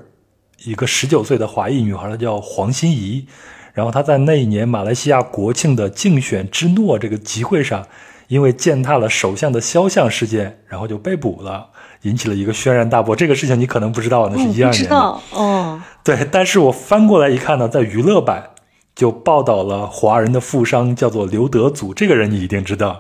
一个十九岁的华裔女孩，她叫黄心怡。然后她在那一年马来西亚国庆的竞选之诺这个集会上，因为践踏了首相的肖像事件，然后就被捕了，引起了一个轩然大波。这个事情你可能不知道，那是一二年的。哦，对，但是我翻过来一看呢，在娱乐版。就报道了华人的富商叫做刘德祖，这个人你一定知道。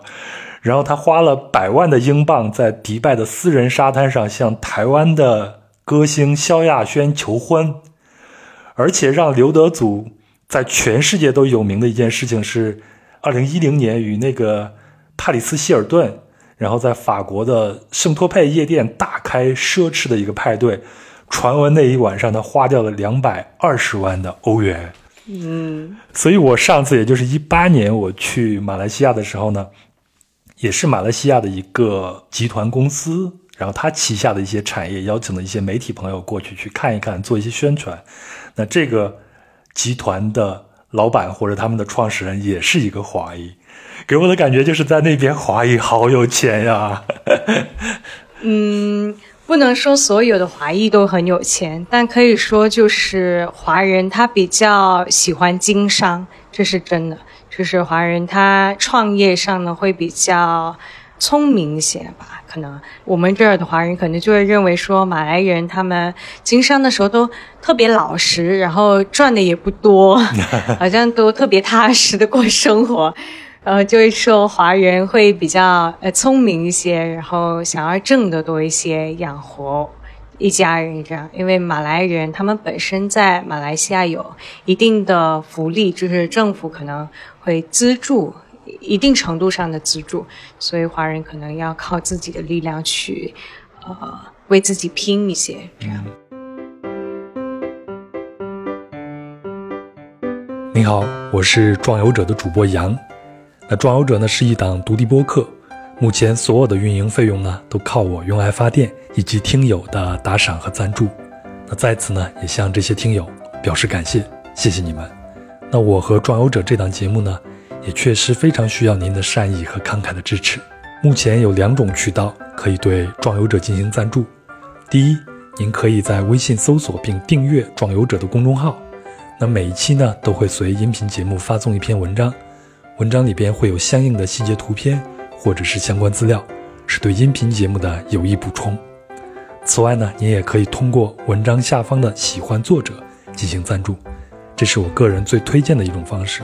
然后他花了百万的英镑在迪拜的私人沙滩上向台湾的歌星萧亚轩求婚，而且让刘德祖在全世界都有名的一件事情是，二零一零年与那个帕里斯希尔顿，然后在法国的圣托佩夜店大开奢侈的一个派对，传闻那一晚上他花掉了两百二十万的欧元。嗯，所以我上次也就是一八年我去马来西亚的时候呢，也是马来西亚的一个集团公司，然后他旗下的一些产业邀请了一些媒体朋友过去去看一看，做一些宣传。那这个集团的老板或者他们的创始人也是一个华裔，*laughs* 给我的感觉就是在那边华裔好有钱呀。*laughs* 嗯。不能说所有的华裔都很有钱，但可以说就是华人他比较喜欢经商，这是真的。就是华人他创业上呢会比较聪明一些吧。可能我们这儿的华人可能就会认为说马来人他们经商的时候都特别老实，然后赚的也不多，*laughs* 好像都特别踏实的过生活。呃就是说华人会比较呃聪明一些，然后想要挣得多一些，养活一家人这样。因为马来人他们本身在马来西亚有一定的福利，就是政府可能会资助一定程度上的资助，所以华人可能要靠自己的力量去呃为自己拼一些这样。你好，我是壮游者的主播杨。那壮游者呢是一档独立播客，目前所有的运营费用呢都靠我用爱发电以及听友的打赏和赞助。那在此呢也向这些听友表示感谢，谢谢你们。那我和壮游者这档节目呢，也确实非常需要您的善意和慷慨的支持。目前有两种渠道可以对壮游者进行赞助。第一，您可以在微信搜索并订阅壮游者的公众号，那每一期呢都会随音频节目发送一篇文章，文章里边会有相应的细节图片或者是相关资料，是对音频节目的有益补充。此外呢，您也可以通过文章下方的喜欢作者进行赞助，这是我个人最推荐的一种方式。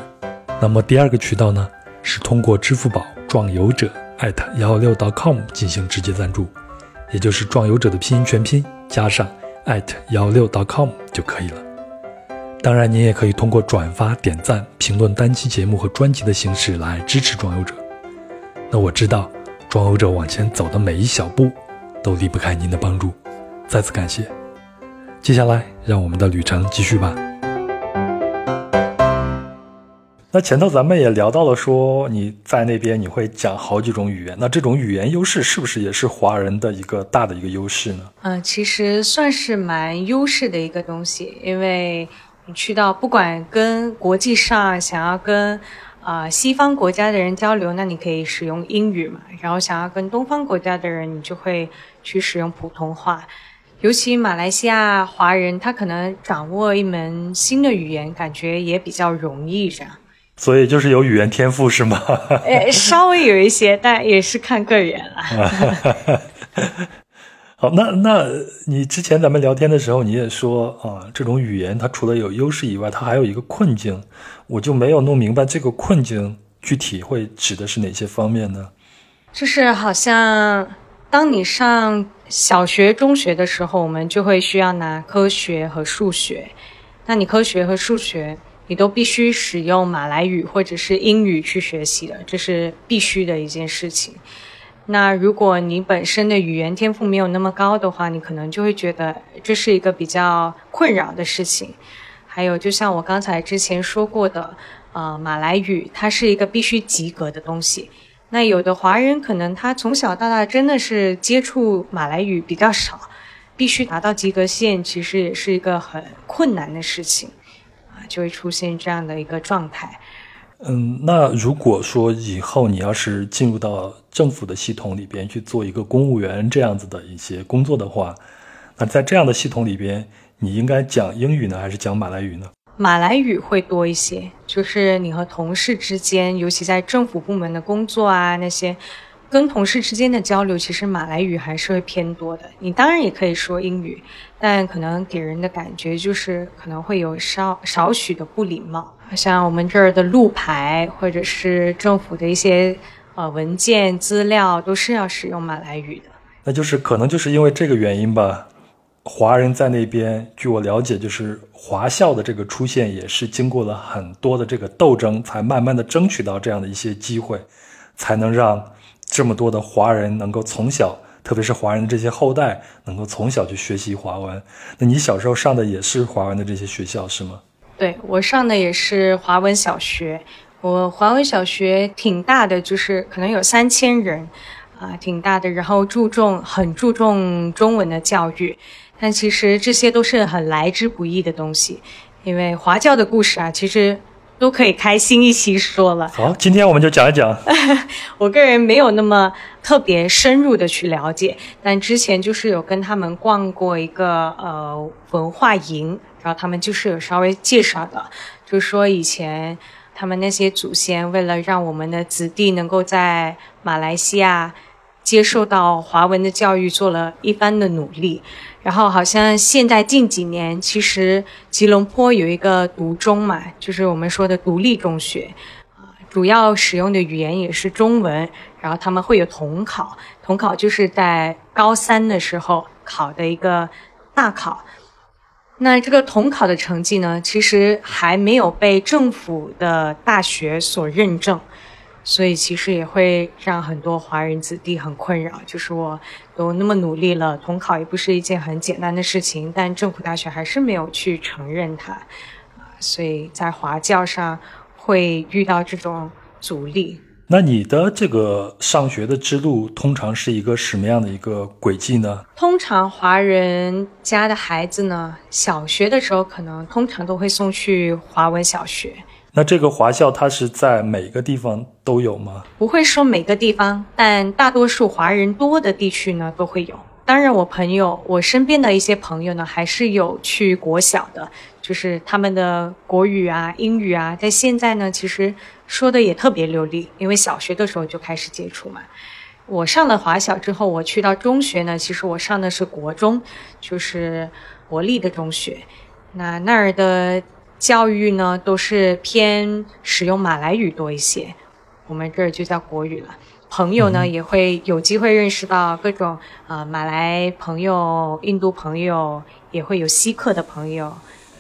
那么第二个渠道呢，是通过支付宝壮游者。艾特幺幺六 .com 进行直接赞助，也就是壮游者的拼音全拼加上艾特幺幺六 .com 就可以了。当然，您也可以通过转发、点赞、评论单期节目和专辑的形式来支持装游者。那我知道，装游者往前走的每一小步都离不开您的帮助，再次感谢。接下来，让我们的旅程继续吧。那前头咱们也聊到了，说你在那边你会讲好几种语言，那这种语言优势是不是也是华人的一个大的一个优势呢？嗯，其实算是蛮优势的一个东西，因为你去到不管跟国际上想要跟啊西方国家的人交流，那你可以使用英语嘛，然后想要跟东方国家的人，你就会去使用普通话。尤其马来西亚华人，他可能掌握一门新的语言，感觉也比较容易这样。所以就是有语言天赋是吗？*laughs* 呃，稍微有一些，但也是看个人了。*laughs* 好，那那你之前咱们聊天的时候，你也说啊，这种语言它除了有优势以外，它还有一个困境。我就没有弄明白这个困境具体会指的是哪些方面呢？就是好像当你上小学、中学的时候，我们就会需要拿科学和数学。那你科学和数学？你都必须使用马来语或者是英语去学习的，这是必须的一件事情。那如果你本身的语言天赋没有那么高的话，你可能就会觉得这是一个比较困扰的事情。还有，就像我刚才之前说过的，呃，马来语它是一个必须及格的东西。那有的华人可能他从小到大真的是接触马来语比较少，必须达到及格线，其实也是一个很困难的事情。啊就会出现这样的一个状态。嗯，那如果说以后你要是进入到政府的系统里边去做一个公务员这样子的一些工作的话，那在这样的系统里边，你应该讲英语呢，还是讲马来语呢？马来语会多一些，就是你和同事之间，尤其在政府部门的工作啊那些。跟同事之间的交流，其实马来语还是会偏多的。你当然也可以说英语，但可能给人的感觉就是可能会有少少许的不礼貌。像我们这儿的路牌，或者是政府的一些呃文件资料，都是要使用马来语的。那就是可能就是因为这个原因吧。华人在那边，据我了解，就是华校的这个出现，也是经过了很多的这个斗争，才慢慢的争取到这样的一些机会，才能让。这么多的华人能够从小，特别是华人的这些后代，能够从小去学习华文。那你小时候上的也是华文的这些学校是吗？对我上的也是华文小学。我华文小学挺大的，就是可能有三千人，啊，挺大的。然后注重很注重中文的教育，但其实这些都是很来之不易的东西，因为华教的故事啊，其实。都可以开心一期说了。好，今天我们就讲一讲。*laughs* 我个人没有那么特别深入的去了解，但之前就是有跟他们逛过一个呃文化营，然后他们就是有稍微介绍的，就说以前他们那些祖先为了让我们的子弟能够在马来西亚接受到华文的教育，做了一番的努力。然后好像现在近几年，其实吉隆坡有一个独中嘛，就是我们说的独立中学，主要使用的语言也是中文。然后他们会有统考，统考就是在高三的时候考的一个大考。那这个统考的成绩呢，其实还没有被政府的大学所认证。所以其实也会让很多华人子弟很困扰，就是我都那么努力了，统考也不是一件很简单的事情，但政府大学还是没有去承认它，所以在华教上会遇到这种阻力。那你的这个上学的之路通常是一个什么样的一个轨迹呢？通常华人家的孩子呢，小学的时候可能通常都会送去华文小学。那这个华校它是在每个地方都有吗？不会说每个地方，但大多数华人多的地区呢都会有。当然，我朋友，我身边的一些朋友呢，还是有去国小的，就是他们的国语啊、英语啊，在现在呢，其实说的也特别流利，因为小学的时候就开始接触嘛。我上了华小之后，我去到中学呢，其实我上的是国中，就是国立的中学。那那儿的教育呢，都是偏使用马来语多一些，我们这儿就叫国语了。朋友呢，也会有机会认识到各种呃马来朋友、印度朋友，也会有锡克的朋友，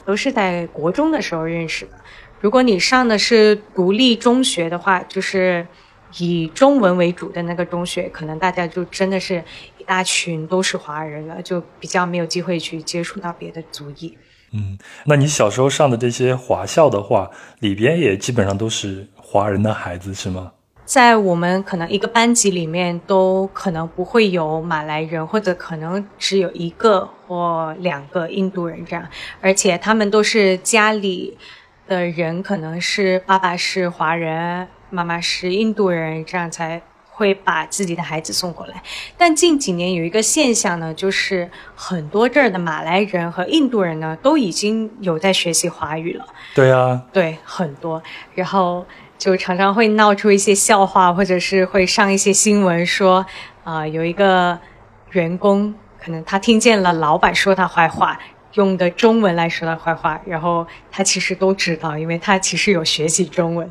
都是在国中的时候认识的。如果你上的是独立中学的话，就是以中文为主的那个中学，可能大家就真的是一大群都是华人了，就比较没有机会去接触到别的族裔。嗯，那你小时候上的这些华校的话，里边也基本上都是华人的孩子，是吗？在我们可能一个班级里面，都可能不会有马来人，或者可能只有一个或两个印度人这样，而且他们都是家里的人，可能是爸爸是华人，妈妈是印度人，这样才会把自己的孩子送过来。但近几年有一个现象呢，就是很多这儿的马来人和印度人呢，都已经有在学习华语了。对啊，对，很多，然后。就常常会闹出一些笑话，或者是会上一些新闻说，啊，有一个员工可能他听见了老板说他坏话，用的中文来说他坏话，然后他其实都知道，因为他其实有学习中文。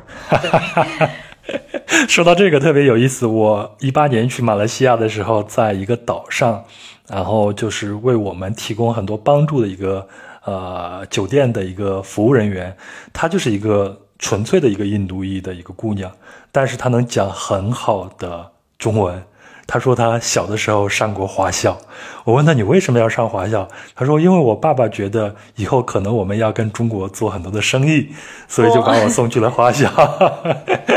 *laughs* 说到这个特别有意思，我一八年去马来西亚的时候，在一个岛上，然后就是为我们提供很多帮助的一个呃酒店的一个服务人员，他就是一个。纯粹的一个印度裔的一个姑娘，但是她能讲很好的中文。她说她小的时候上过华校。我问她你为什么要上华校？她说因为我爸爸觉得以后可能我们要跟中国做很多的生意，所以就把我送去了华校。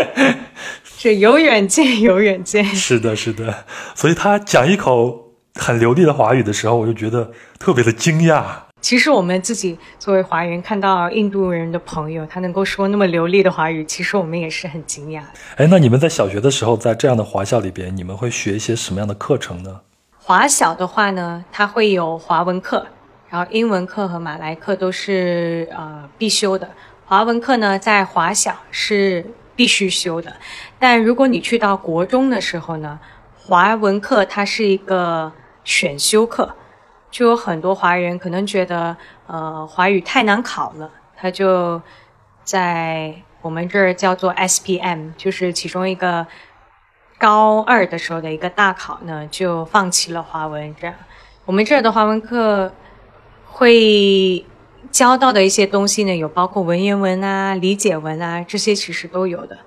*laughs* 这有远见，有远见。是的，是的。所以她讲一口很流利的华语的时候，我就觉得特别的惊讶。其实我们自己作为华人，看到印度人的朋友，他能够说那么流利的华语，其实我们也是很惊讶。哎，那你们在小学的时候，在这样的华校里边，你们会学一些什么样的课程呢？华小的话呢，它会有华文课，然后英文课和马来课都是呃必修的。华文课呢，在华小是必须修的，但如果你去到国中的时候呢，华文课它是一个选修课。就有很多华人可能觉得，呃，华语太难考了，他就在我们这儿叫做 SPM，就是其中一个高二的时候的一个大考呢，就放弃了华文。这样，我们这儿的华文课会教到的一些东西呢，有包括文言文啊、理解文啊，这些其实都有的。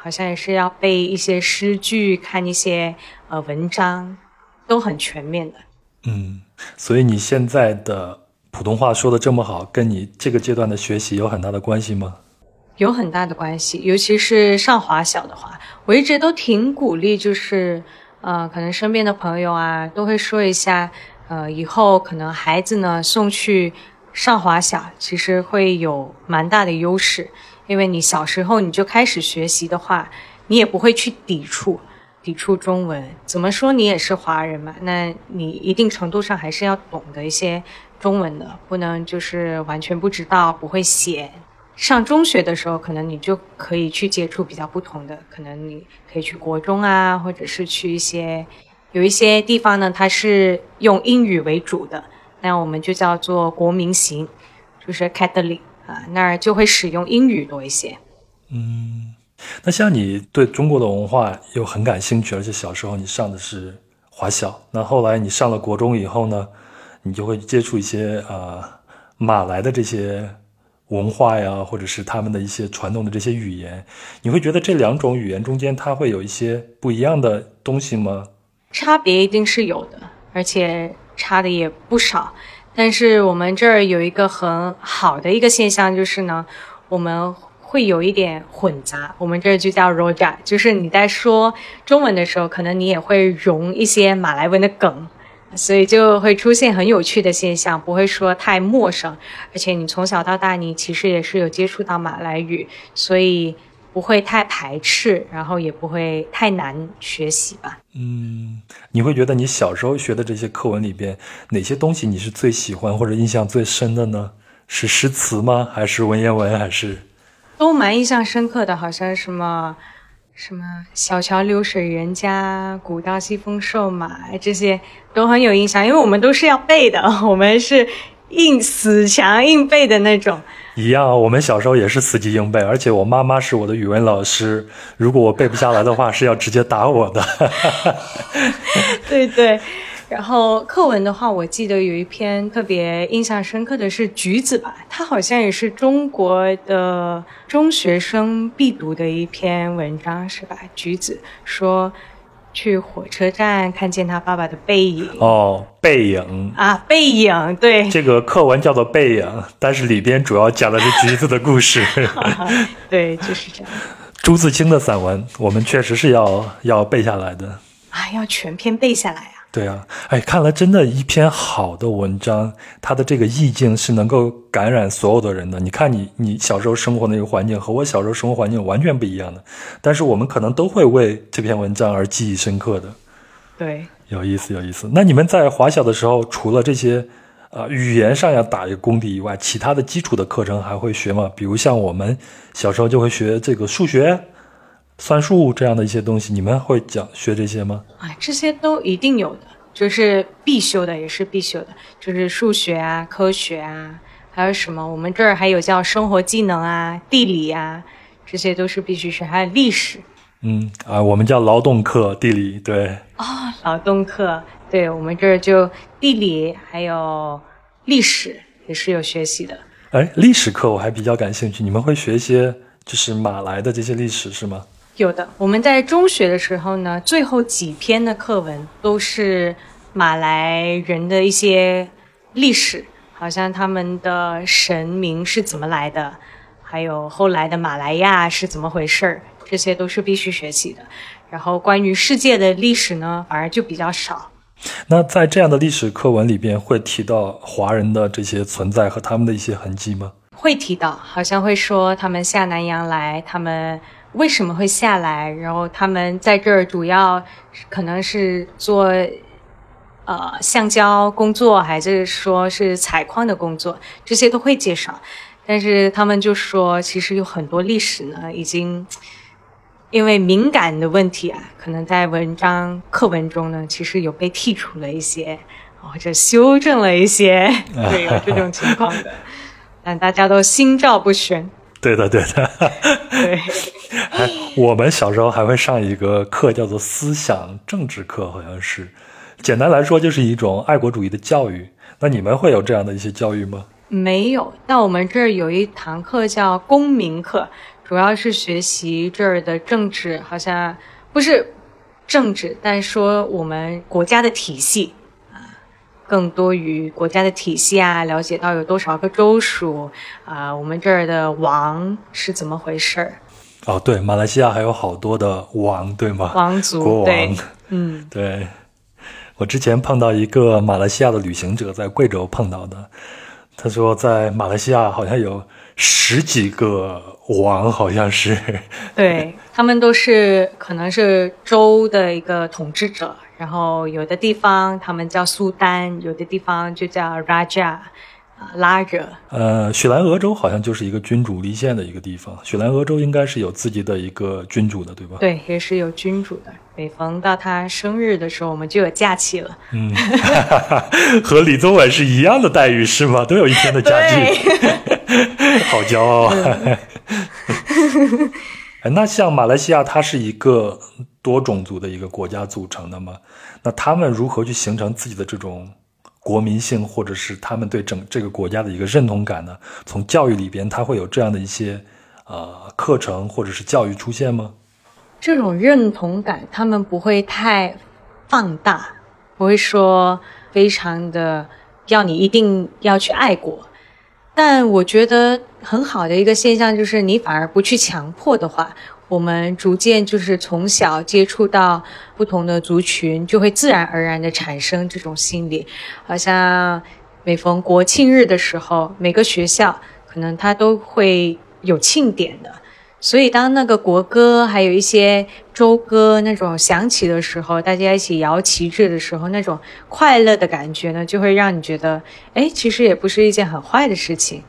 好像也是要背一些诗句，看一些呃文章，都很全面的。嗯，所以你现在的普通话说的这么好，跟你这个阶段的学习有很大的关系吗？有很大的关系，尤其是上华小的话，我一直都挺鼓励，就是呃，可能身边的朋友啊，都会说一下，呃，以后可能孩子呢送去上华小，其实会有蛮大的优势，因为你小时候你就开始学习的话，你也不会去抵触。抵触中文，怎么说你也是华人嘛？那你一定程度上还是要懂得一些中文的，不能就是完全不知道不会写。上中学的时候，可能你就可以去接触比较不同的，可能你可以去国中啊，或者是去一些有一些地方呢，它是用英语为主的，那我们就叫做国民型，就是 Catholic 啊，那儿就会使用英语多一些。嗯。那像你对中国的文化又很感兴趣，而且小时候你上的是华小，那后来你上了国中以后呢，你就会接触一些呃马来的这些文化呀，或者是他们的一些传统的这些语言，你会觉得这两种语言中间它会有一些不一样的东西吗？差别一定是有的，而且差的也不少。但是我们这儿有一个很好的一个现象，就是呢，我们。会有一点混杂，我们这就叫 roja，就是你在说中文的时候，可能你也会融一些马来文的梗，所以就会出现很有趣的现象，不会说太陌生，而且你从小到大你其实也是有接触到马来语，所以不会太排斥，然后也不会太难学习吧。嗯，你会觉得你小时候学的这些课文里边，哪些东西你是最喜欢或者印象最深的呢？是诗词吗？还是文言文？还是都蛮印象深刻的，好像什么什么小桥流水人家，古道西风瘦马，这些都很有印象，因为我们都是要背的，*laughs* 我们是硬死强硬背的那种。一样，我们小时候也是死记硬背，而且我妈妈是我的语文老师，如果我背不下来的话，是要直接打我的。对 *laughs* 对。然后课文的话，我记得有一篇特别印象深刻的是《橘子》吧，它好像也是中国的中学生必读的一篇文章，是吧？橘子说去火车站看见他爸爸的背影。哦，背影啊，背影，对，这个课文叫做《背影》，但是里边主要讲的是橘子的故事。*laughs* 对，就是这样。朱自清的散文，我们确实是要要背下来的啊，要全篇背下来啊。对啊，哎，看来真的，一篇好的文章，它的这个意境是能够感染所有的人的。你看，你你小时候生活那个环境和我小时候生活环境完全不一样的，但是我们可能都会为这篇文章而记忆深刻的。对，有意思，有意思。那你们在华小的时候，除了这些，呃，语言上要打一个功底以外，其他的基础的课程还会学吗？比如像我们小时候就会学这个数学。算术这样的一些东西，你们会讲学这些吗？啊，这些都一定有的，就是必修的，也是必修的，就是数学啊、科学啊，还有什么？我们这儿还有叫生活技能啊、地理啊，这些都是必须学，还有历史。嗯啊，我们叫劳动课，地理对。哦，劳动课，对我们这儿就地理还有历史也是有学习的。哎，历史课我还比较感兴趣，你们会学一些就是马来的这些历史是吗？有的，我们在中学的时候呢，最后几篇的课文都是马来人的一些历史，好像他们的神明是怎么来的，还有后来的马来亚是怎么回事儿，这些都是必须学习的。然后关于世界的历史呢，反而就比较少。那在这样的历史课文里边，会提到华人的这些存在和他们的一些痕迹吗？会提到，好像会说他们下南洋来，他们。为什么会下来？然后他们在这儿主要可能是做呃橡胶工作，还是说是采矿的工作，这些都会介绍。但是他们就说，其实有很多历史呢，已经因为敏感的问题啊，可能在文章课文中呢，其实有被剔除了一些，或者修正了一些，对，有这种情况的。但大家都心照不宣。对的，对的。对，*laughs* 我们小时候还会上一个课，叫做思想政治课，好像是。简单来说，就是一种爱国主义的教育。那你们会有这样的一些教育吗？没有。那我们这儿有一堂课叫公民课，主要是学习这儿的政治，好像不是政治，但说我们国家的体系。更多于国家的体系啊，了解到有多少个州属啊，我们这儿的王是怎么回事儿？哦，对，马来西亚还有好多的王，对吗？王族，国王，嗯，*laughs* 对。我之前碰到一个马来西亚的旅行者，在贵州碰到的，他说在马来西亚好像有十几个王，好像是。*laughs* *laughs* 对他们都是可能是州的一个统治者。然后有的地方他们叫苏丹，有的地方就叫 Raja 拉着。呃，雪兰莪州好像就是一个君主立宪的一个地方。雪兰莪州应该是有自己的一个君主的，对吧？对，也是有君主的。每逢到他生日的时候，我们就有假期了。嗯，*laughs* 和李宗伟是一样的待遇是吗？都有一天的假期，*laughs* 好骄傲啊！哎，那像马来西亚，它是一个。多种族的一个国家组成的吗？那他们如何去形成自己的这种国民性，或者是他们对整这个国家的一个认同感呢？从教育里边，他会有这样的一些呃课程或者是教育出现吗？这种认同感，他们不会太放大，不会说非常的要你一定要去爱国。但我觉得很好的一个现象就是，你反而不去强迫的话。我们逐渐就是从小接触到不同的族群，就会自然而然的产生这种心理。好像每逢国庆日的时候，每个学校可能它都会有庆典的。所以，当那个国歌还有一些州歌那种响起的时候，大家一起摇旗帜的时候，那种快乐的感觉呢，就会让你觉得，哎，其实也不是一件很坏的事情，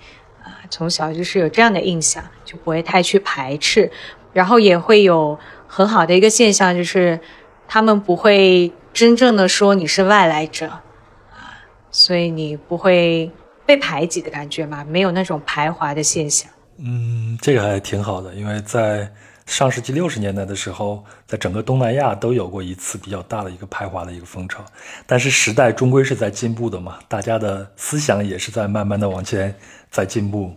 啊，从小就是有这样的印象，就不会太去排斥，然后也会有很好的一个现象，就是他们不会真正的说你是外来者，啊，所以你不会被排挤的感觉嘛，没有那种排华的现象。嗯，这个还挺好的，因为在上世纪六十年代的时候，在整个东南亚都有过一次比较大的一个排华的一个风潮。但是时代终归是在进步的嘛，大家的思想也是在慢慢的往前在进步。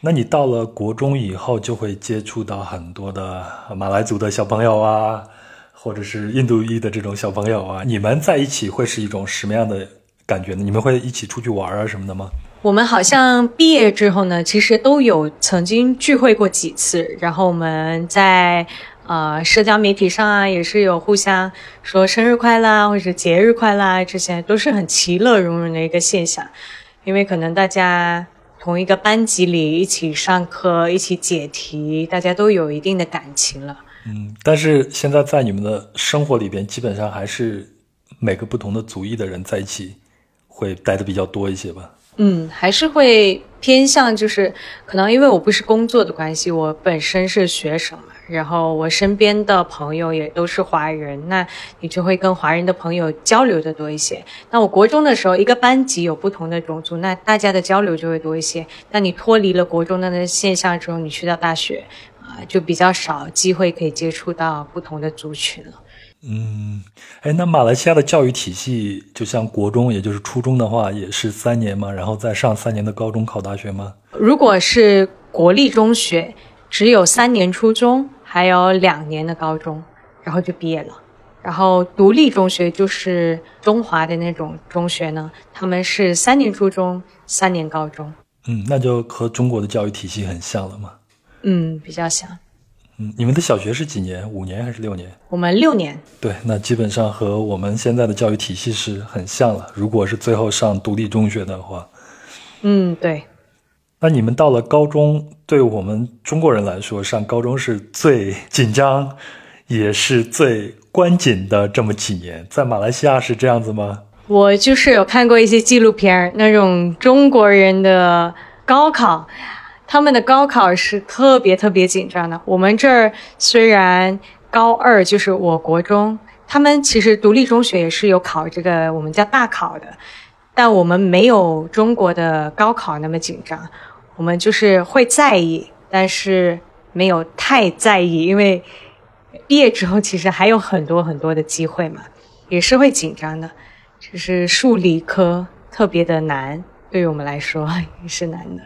那你到了国中以后，就会接触到很多的马来族的小朋友啊，或者是印度裔的这种小朋友啊，你们在一起会是一种什么样的感觉呢？你们会一起出去玩啊什么的吗？我们好像毕业之后呢，其实都有曾经聚会过几次，然后我们在呃社交媒体上啊，也是有互相说生日快乐或者节日快乐，这些都是很其乐融融的一个现象。因为可能大家同一个班级里一起上课、一起解题，大家都有一定的感情了。嗯，但是现在在你们的生活里边，基本上还是每个不同的族裔的人在一起会待的比较多一些吧。嗯，还是会偏向，就是可能因为我不是工作的关系，我本身是学生嘛，然后我身边的朋友也都是华人，那你就会跟华人的朋友交流的多一些。那我国中的时候，一个班级有不同的种族，那大家的交流就会多一些。那你脱离了国中的那现象之后，你去到大学啊，就比较少机会可以接触到不同的族群了。嗯，哎，那马来西亚的教育体系，就像国中，也就是初中的话，也是三年嘛，然后再上三年的高中考大学吗？如果是国立中学，只有三年初中，还有两年的高中，然后就毕业了。然后独立中学就是中华的那种中学呢，他们是三年初中，三年高中。嗯，那就和中国的教育体系很像了嘛。嗯，比较像。嗯，你们的小学是几年？五年还是六年？我们六年。对，那基本上和我们现在的教育体系是很像了。如果是最后上独立中学的话，嗯，对。那你们到了高中，对我们中国人来说，上高中是最紧张，也是最关紧的这么几年。在马来西亚是这样子吗？我就是有看过一些纪录片，那种中国人的高考。他们的高考是特别特别紧张的。我们这儿虽然高二就是我国中，他们其实独立中学也是有考这个我们叫大考的，但我们没有中国的高考那么紧张。我们就是会在意，但是没有太在意，因为毕业之后其实还有很多很多的机会嘛，也是会紧张的。就是数理科特别的难，对于我们来说也是难的。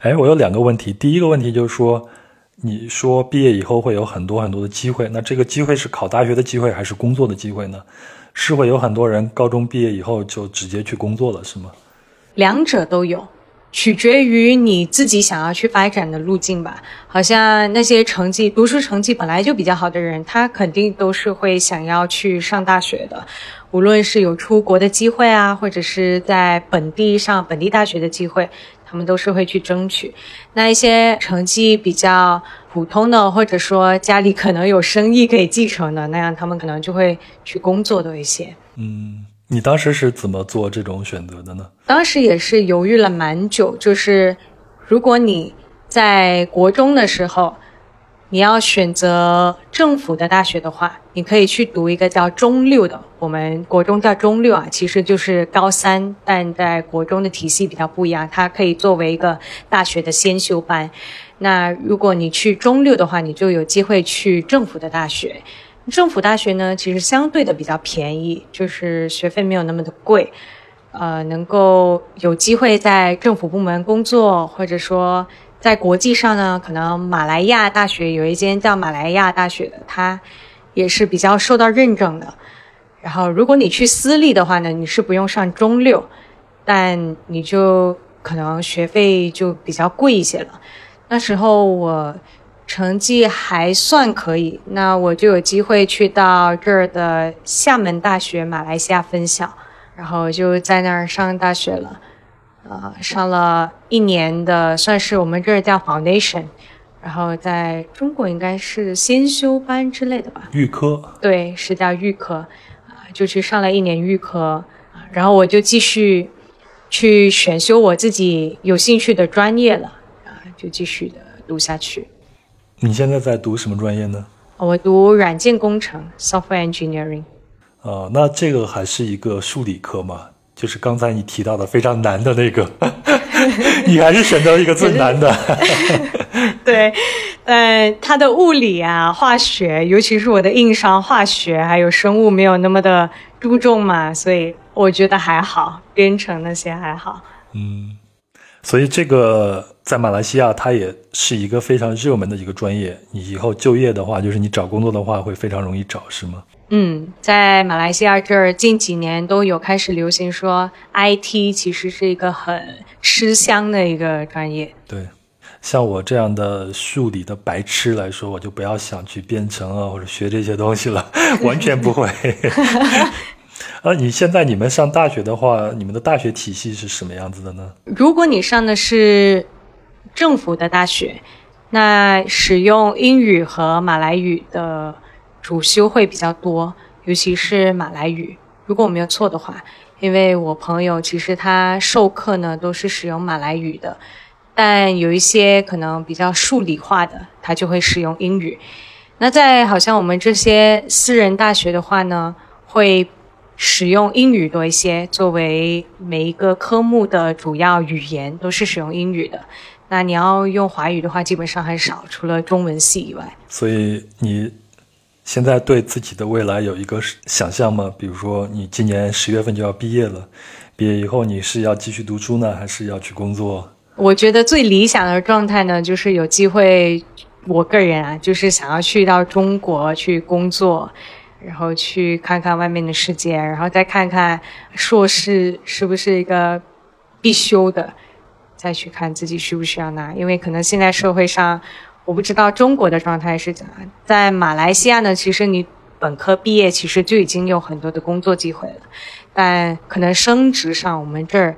哎，我有两个问题。第一个问题就是说，你说毕业以后会有很多很多的机会，那这个机会是考大学的机会还是工作的机会呢？是会有很多人高中毕业以后就直接去工作了，是吗？两者都有，取决于你自己想要去发展的路径吧。好像那些成绩、读书成绩本来就比较好的人，他肯定都是会想要去上大学的，无论是有出国的机会啊，或者是在本地上本地大学的机会。他们都是会去争取，那一些成绩比较普通的，或者说家里可能有生意可以继承的，那样他们可能就会去工作多一些。嗯，你当时是怎么做这种选择的呢？当时也是犹豫了蛮久，就是如果你在国中的时候。你要选择政府的大学的话，你可以去读一个叫中六的，我们国中叫中六啊，其实就是高三，但在国中的体系比较不一样，它可以作为一个大学的先修班。那如果你去中六的话，你就有机会去政府的大学。政府大学呢，其实相对的比较便宜，就是学费没有那么的贵，呃，能够有机会在政府部门工作，或者说。在国际上呢，可能马来亚大学有一间叫马来亚大学的，它也是比较受到认证的。然后，如果你去私立的话呢，你是不用上中六，但你就可能学费就比较贵一些了。那时候我成绩还算可以，那我就有机会去到这儿的厦门大学马来西亚分校，然后就在那儿上大学了，呃，上了一年的，算是我们这儿叫 foundation，然后在中国应该是先修班之类的吧。预科，对，是叫预科，啊，就去上了一年预科，啊，然后我就继续去选修我自己有兴趣的专业了，啊，就继续的读下去。你现在在读什么专业呢？我读软件工程 （software engineering）。呃，那这个还是一个数理科嘛？就是刚才你提到的非常难的那个，*laughs* 你还是选择了一个最难的。*laughs* 对，呃它的物理啊、化学，尤其是我的硬伤化学还有生物没有那么的注重嘛，所以我觉得还好，编程那些还好。嗯，所以这个在马来西亚，它也是一个非常热门的一个专业。你以后就业的话，就是你找工作的话，会非常容易找，是吗？嗯，在马来西亚这儿近几年都有开始流行说，IT 其实是一个很吃香的一个专业。对，像我这样的数理的白痴来说，我就不要想去编程啊，或者学这些东西了，*laughs* 完全不会。啊，*laughs* 你现在你们上大学的话，你们的大学体系是什么样子的呢？如果你上的是政府的大学，那使用英语和马来语的主修会比较多，尤其是马来语。如果我没有错的话，因为我朋友其实他授课呢都是使用马来语的，但有一些可能比较数理化的，他就会使用英语。那在好像我们这些私人大学的话呢，会使用英语多一些，作为每一个科目的主要语言都是使用英语的。那你要用华语的话，基本上很少，除了中文系以外。所以你现在对自己的未来有一个想象吗？比如说，你今年十月份就要毕业了，毕业以后你是要继续读书呢，还是要去工作？我觉得最理想的状态呢，就是有机会，我个人啊，就是想要去到中国去工作，然后去看看外面的世界，然后再看看硕士是不是一个必修的，再去看自己需不需要拿。因为可能现在社会上，我不知道中国的状态是怎样，在马来西亚呢，其实你本科毕业其实就已经有很多的工作机会了，但可能升职上，我们这儿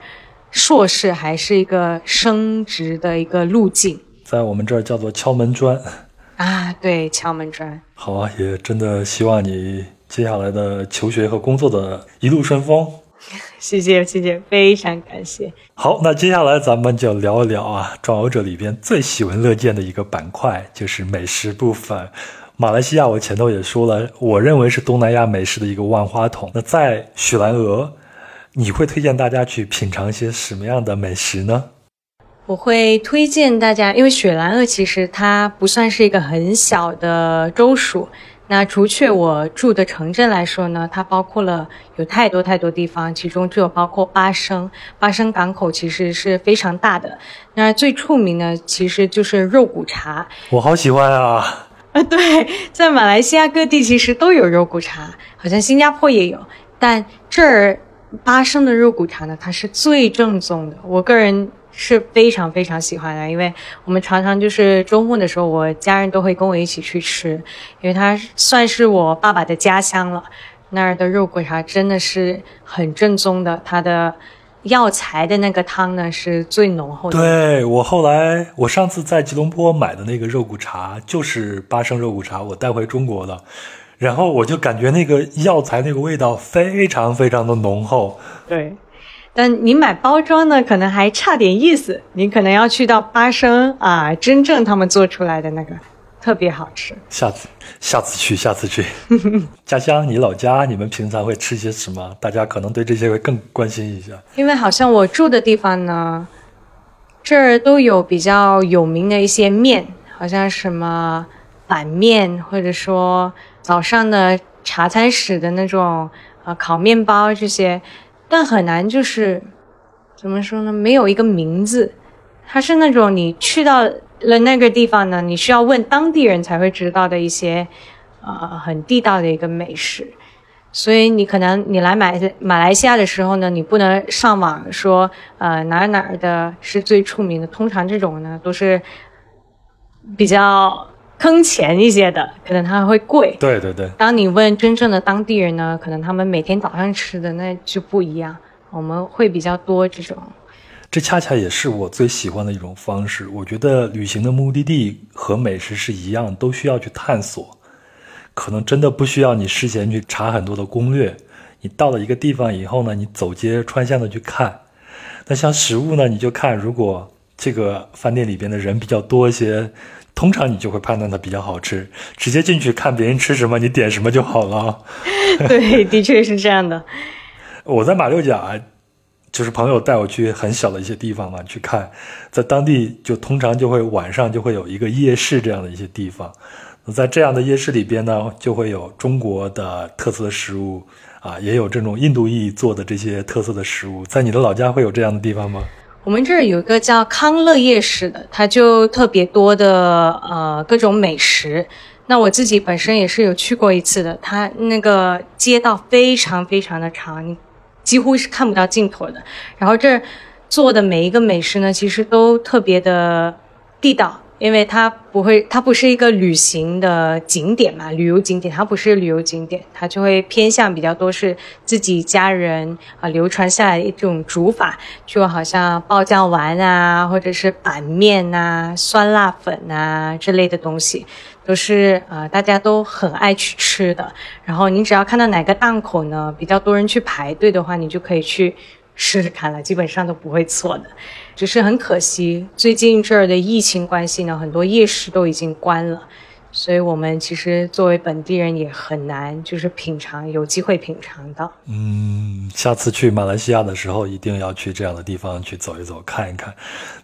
硕士还是一个升职的一个路径在我们这儿叫做敲门砖。*laughs* 啊。对，敲门砖。好啊，也真的希望你接下来的求学和工作的一路顺风。*laughs* 谢谢谢谢，非常感谢。好，那接下来咱们就聊一聊啊，《壮游者》里边最喜闻乐见的一个板块就是美食部分。马来西亚，我前头也说了，我认为是东南亚美食的一个万花筒。那在雪兰莪，你会推荐大家去品尝一些什么样的美食呢？我会推荐大家，因为雪兰莪其实它不算是一个很小的州属。那除却我住的城镇来说呢，它包括了有太多太多地方，其中就有包括巴生。巴生港口其实是非常大的。那最出名的其实就是肉骨茶。我好喜欢啊！*laughs* 啊，对，在马来西亚各地其实都有肉骨茶，好像新加坡也有，但这儿巴生的肉骨茶呢，它是最正宗的。我个人是非常非常喜欢的，因为我们常常就是周末的时候，我家人都会跟我一起去吃，因为它算是我爸爸的家乡了。那儿的肉骨茶真的是很正宗的，它的药材的那个汤呢是最浓厚的。对我后来，我上次在吉隆坡买的那个肉骨茶就是八升肉骨茶，我带回中国的，然后我就感觉那个药材那个味道非常非常的浓厚。对，但你买包装呢，可能还差点意思。你可能要去到巴生啊，真正他们做出来的那个特别好吃。下次，下次去，下次去。*laughs* 家乡，你老家，你们平常会吃些什么？大家可能对这些会更关心一下。因为好像我住的地方呢，这儿都有比较有名的一些面，好像什么板面，或者说早上的茶餐室的那种呃烤面包这些，但很难就是怎么说呢，没有一个名字，它是那种你去到了那个地方呢，你需要问当地人才会知道的一些呃很地道的一个美食。所以你可能你来马马来西亚的时候呢，你不能上网说呃哪哪的是最出名的。通常这种呢都是比较坑钱一些的，可能它会贵。对对对，当你问真正的当地人呢，可能他们每天早上吃的那就不一样，我们会比较多这种。这恰恰也是我最喜欢的一种方式。我觉得旅行的目的地和美食是一样，都需要去探索。可能真的不需要你事先去查很多的攻略。你到了一个地方以后呢，你走街串巷的去看。那像食物呢，你就看如果这个饭店里边的人比较多一些，通常你就会判断它比较好吃。直接进去看别人吃什么，你点什么就好了。*laughs* 对，的确是这样的。我在马六甲。就是朋友带我去很小的一些地方嘛，去看，在当地就通常就会晚上就会有一个夜市这样的一些地方，在这样的夜市里边呢，就会有中国的特色食物啊，也有这种印度裔做的这些特色的食物。在你的老家会有这样的地方吗？我们这儿有一个叫康乐夜市的，它就特别多的呃各种美食。那我自己本身也是有去过一次的，它那个街道非常非常的长。你几乎是看不到尽头的。然后这儿做的每一个美食呢，其实都特别的地道，因为它不会，它不是一个旅行的景点嘛，旅游景点，它不是旅游景点，它就会偏向比较多是自己家人啊流传下来一种煮法，就好像爆酱丸啊，或者是板面呐、酸辣粉啊这类的东西。都是呃大家都很爱去吃的。然后你只要看到哪个档口呢比较多人去排队的话，你就可以去试试看了，基本上都不会错的。只是很可惜，最近这儿的疫情关系呢，很多夜市都已经关了。所以我们其实作为本地人也很难，就是品尝有机会品尝到。嗯，下次去马来西亚的时候，一定要去这样的地方去走一走、看一看，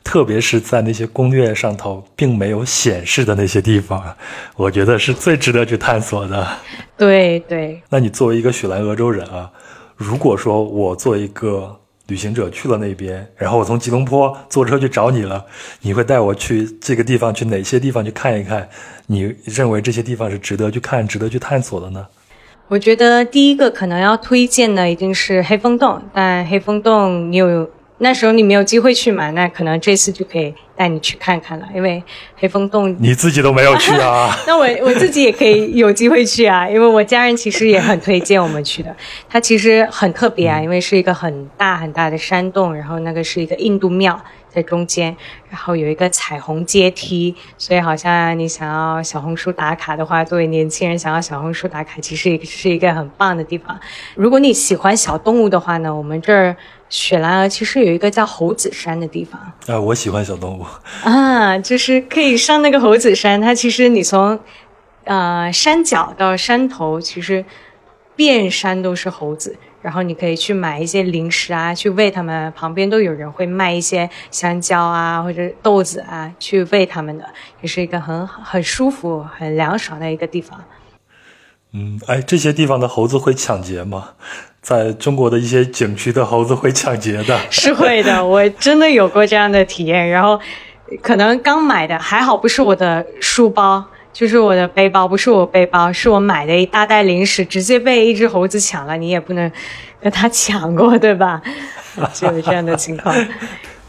特别是在那些攻略上头并没有显示的那些地方，我觉得是最值得去探索的。对对。那你作为一个雪兰莪州人啊，如果说我做一个。旅行者去了那边，然后我从吉隆坡坐车去找你了。你会带我去这个地方，去哪些地方去看一看？你认为这些地方是值得去看、值得去探索的呢？我觉得第一个可能要推荐的一定是黑风洞，但黑风洞你有。那时候你没有机会去嘛？那可能这次就可以带你去看看了，因为黑风洞你自己都没有去啊。*laughs* 那我我自己也可以有机会去啊，因为我家人其实也很推荐我们去的。它其实很特别啊，因为是一个很大很大的山洞，然后那个是一个印度庙在中间，然后有一个彩虹阶梯，所以好像你想要小红书打卡的话，作为年轻人想要小红书打卡，其实是一个很棒的地方。如果你喜欢小动物的话呢，我们这儿。雪兰莪其实有一个叫猴子山的地方啊，我喜欢小动物啊，就是可以上那个猴子山。它其实你从呃山脚到山头，其实遍山都是猴子。然后你可以去买一些零食啊，去喂它们。旁边都有人会卖一些香蕉啊或者豆子啊，去喂它们的，也是一个很很舒服、很凉爽的一个地方。嗯，哎，这些地方的猴子会抢劫吗？在中国的一些景区的猴子会抢劫的，*laughs* 是会的。我真的有过这样的体验，然后可能刚买的还好，不是我的书包，就是我的背包，不是我背包，是我买的一大袋零食，直接被一只猴子抢了。你也不能跟他抢过，对吧？*laughs* 就有这样的情况。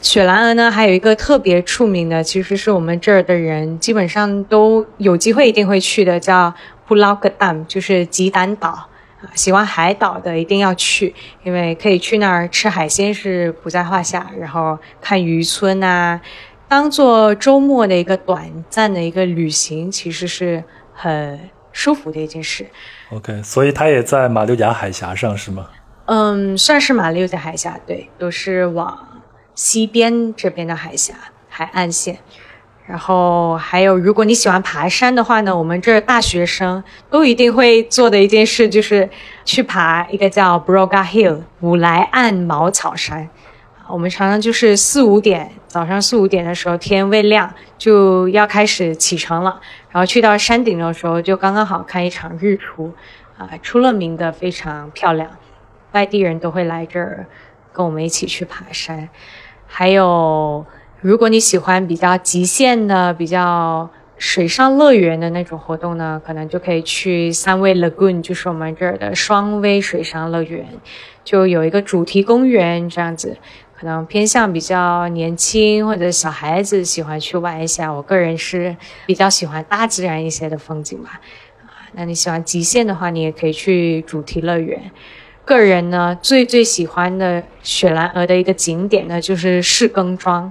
雪兰莪呢，还有一个特别出名的，其实是我们这儿的人基本上都有机会一定会去的，叫布劳格丹，就是吉丹岛。喜欢海岛的一定要去，因为可以去那儿吃海鲜是不在话下，然后看渔村啊，当做周末的一个短暂的一个旅行，其实是很舒服的一件事。OK，所以它也在马六甲海峡上是吗？嗯，算是马六甲海峡，对，都是往西边这边的海峡海岸线。然后还有，如果你喜欢爬山的话呢，我们这大学生都一定会做的一件事就是去爬一个叫 Broga Hill 五来岸茅草山。我们常常就是四五点，早上四五点的时候天未亮就要开始启程了，然后去到山顶的时候就刚刚好看一场日出，啊，出了名的非常漂亮，外地人都会来这儿跟我们一起去爬山，还有。如果你喜欢比较极限的、比较水上乐园的那种活动呢，可能就可以去三威 Lagoon，就是我们这儿的双威水上乐园，就有一个主题公园这样子，可能偏向比较年轻或者小孩子喜欢去玩一下。我个人是比较喜欢大自然一些的风景吧。啊，那你喜欢极限的话，你也可以去主题乐园。个人呢，最最喜欢的雪兰莪的一个景点呢，就是士耕庄。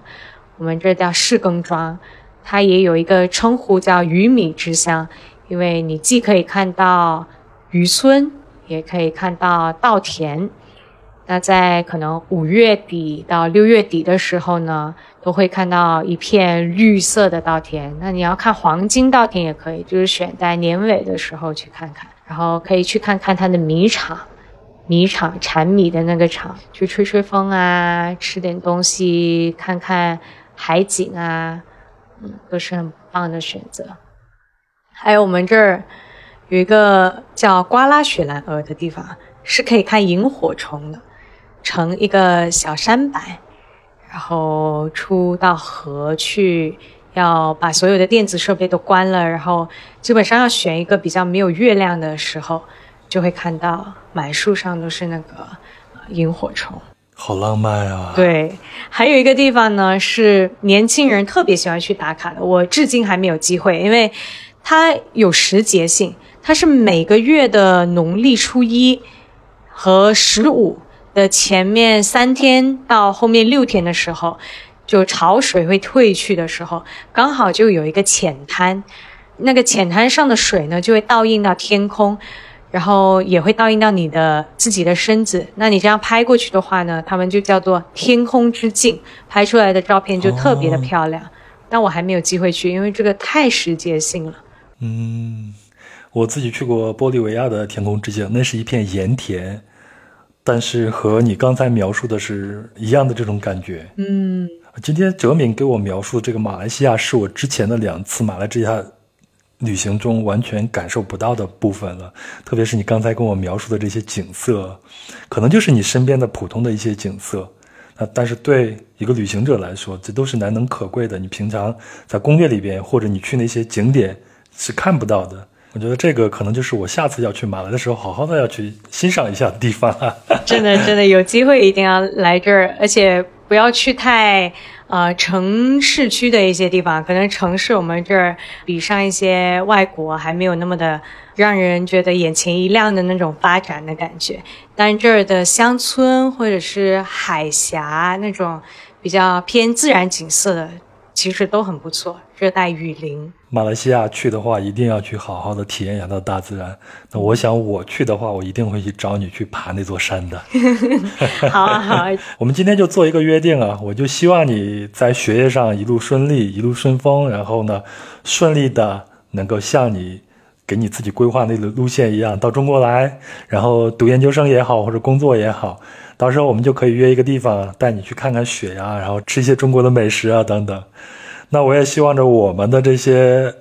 我们这叫士耕庄，它也有一个称呼叫鱼米之乡，因为你既可以看到渔村，也可以看到稻田。那在可能五月底到六月底的时候呢，都会看到一片绿色的稻田。那你要看黄金稻田也可以，就是选在年尾的时候去看看，然后可以去看看它的米厂。米厂产米的那个厂，去吹吹风啊，吃点东西，看看海景啊，嗯，都是很棒的选择。还有我们这儿有一个叫瓜拉雪兰莪的地方，是可以看萤火虫的，成一个小山板，然后出到河去，要把所有的电子设备都关了，然后基本上要选一个比较没有月亮的时候。就会看到满树上都是那个萤火虫，好浪漫啊！对，还有一个地方呢是年轻人特别喜欢去打卡的，我至今还没有机会，因为它有时节性，它是每个月的农历初一和十五的前面三天到后面六天的时候，就潮水会退去的时候，刚好就有一个浅滩，那个浅滩上的水呢就会倒映到天空。然后也会倒映到你的自己的身子，那你这样拍过去的话呢，他们就叫做天空之镜，拍出来的照片就特别的漂亮。但我还没有机会去，因为这个太时节性了。嗯，我自己去过玻利维亚的天空之镜，那是一片盐田，但是和你刚才描述的是一样的这种感觉。嗯，今天哲敏给我描述这个马来西亚，是我之前的两次马来西亚。旅行中完全感受不到的部分了，特别是你刚才跟我描述的这些景色，可能就是你身边的普通的一些景色，那但是对一个旅行者来说，这都是难能可贵的。你平常在攻略里边或者你去那些景点是看不到的。我觉得这个可能就是我下次要去马来的时候，好好的要去欣赏一下的地方。*laughs* 真的，真的有机会一定要来这儿，而且不要去太。呃，城市区的一些地方，可能城市我们这儿比上一些外国还没有那么的让人觉得眼前一亮的那种发展的感觉。但这儿的乡村或者是海峡那种比较偏自然景色的。其实都很不错，热带雨林。马来西亚去的话，一定要去好好的体验一下它的大自然。那我想我去的话，我一定会去找你去爬那座山的。好 *laughs* 啊好啊。*laughs* 我们今天就做一个约定啊，我就希望你在学业上一路顺利，一路顺风，然后呢，顺利的能够像你给你自己规划那个路线一样到中国来，然后读研究生也好，或者工作也好。到时候我们就可以约一个地方，带你去看看雪呀，然后吃一些中国的美食啊等等。那我也希望着我们的这些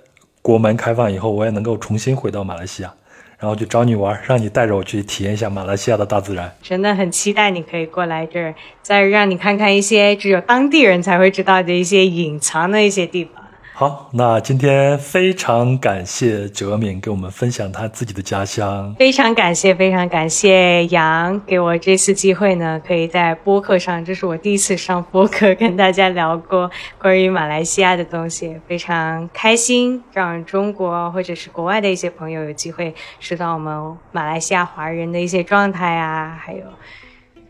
国门开放以后，我也能够重新回到马来西亚，然后去找你玩，让你带着我去体验一下马来西亚的大自然。真的很期待你可以过来这儿，再让你看看一些只有当地人才会知道的一些隐藏的一些地方。好，那今天非常感谢哲敏给我们分享他自己的家乡。非常感谢，非常感谢杨给我这次机会呢，可以在播客上，这是我第一次上播客跟大家聊过关于马来西亚的东西，非常开心，让中国或者是国外的一些朋友有机会知道我们马来西亚华人的一些状态啊，还有。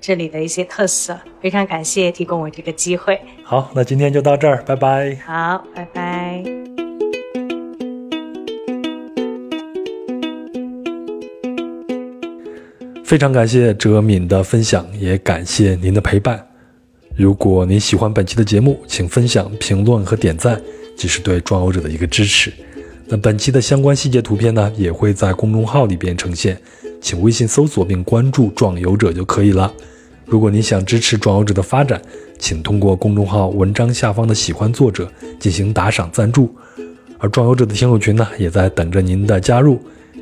这里的一些特色，非常感谢提供我这个机会。好，那今天就到这儿，拜拜。好，拜拜。非常感谢哲敏的分享，也感谢您的陪伴。如果您喜欢本期的节目，请分享、评论和点赞，即是对壮游者的一个支持。那本期的相关细节图片呢，也会在公众号里边呈现，请微信搜索并关注“壮游者”就可以了。如果您想支持壮游者的发展，请通过公众号文章下方的喜欢作者进行打赏赞助。而壮游者的听友群呢，也在等着您的加入。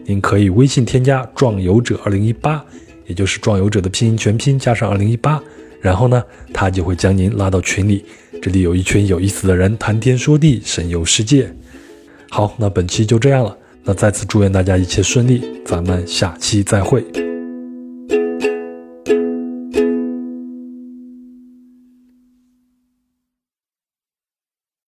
您可以微信添加“壮游者二零一八”，也就是壮游者的拼音全拼加上二零一八，然后呢，他就会将您拉到群里。这里有一群有意思的人，谈天说地，神游世界。好，那本期就这样了。那再次祝愿大家一切顺利，咱们下期再会。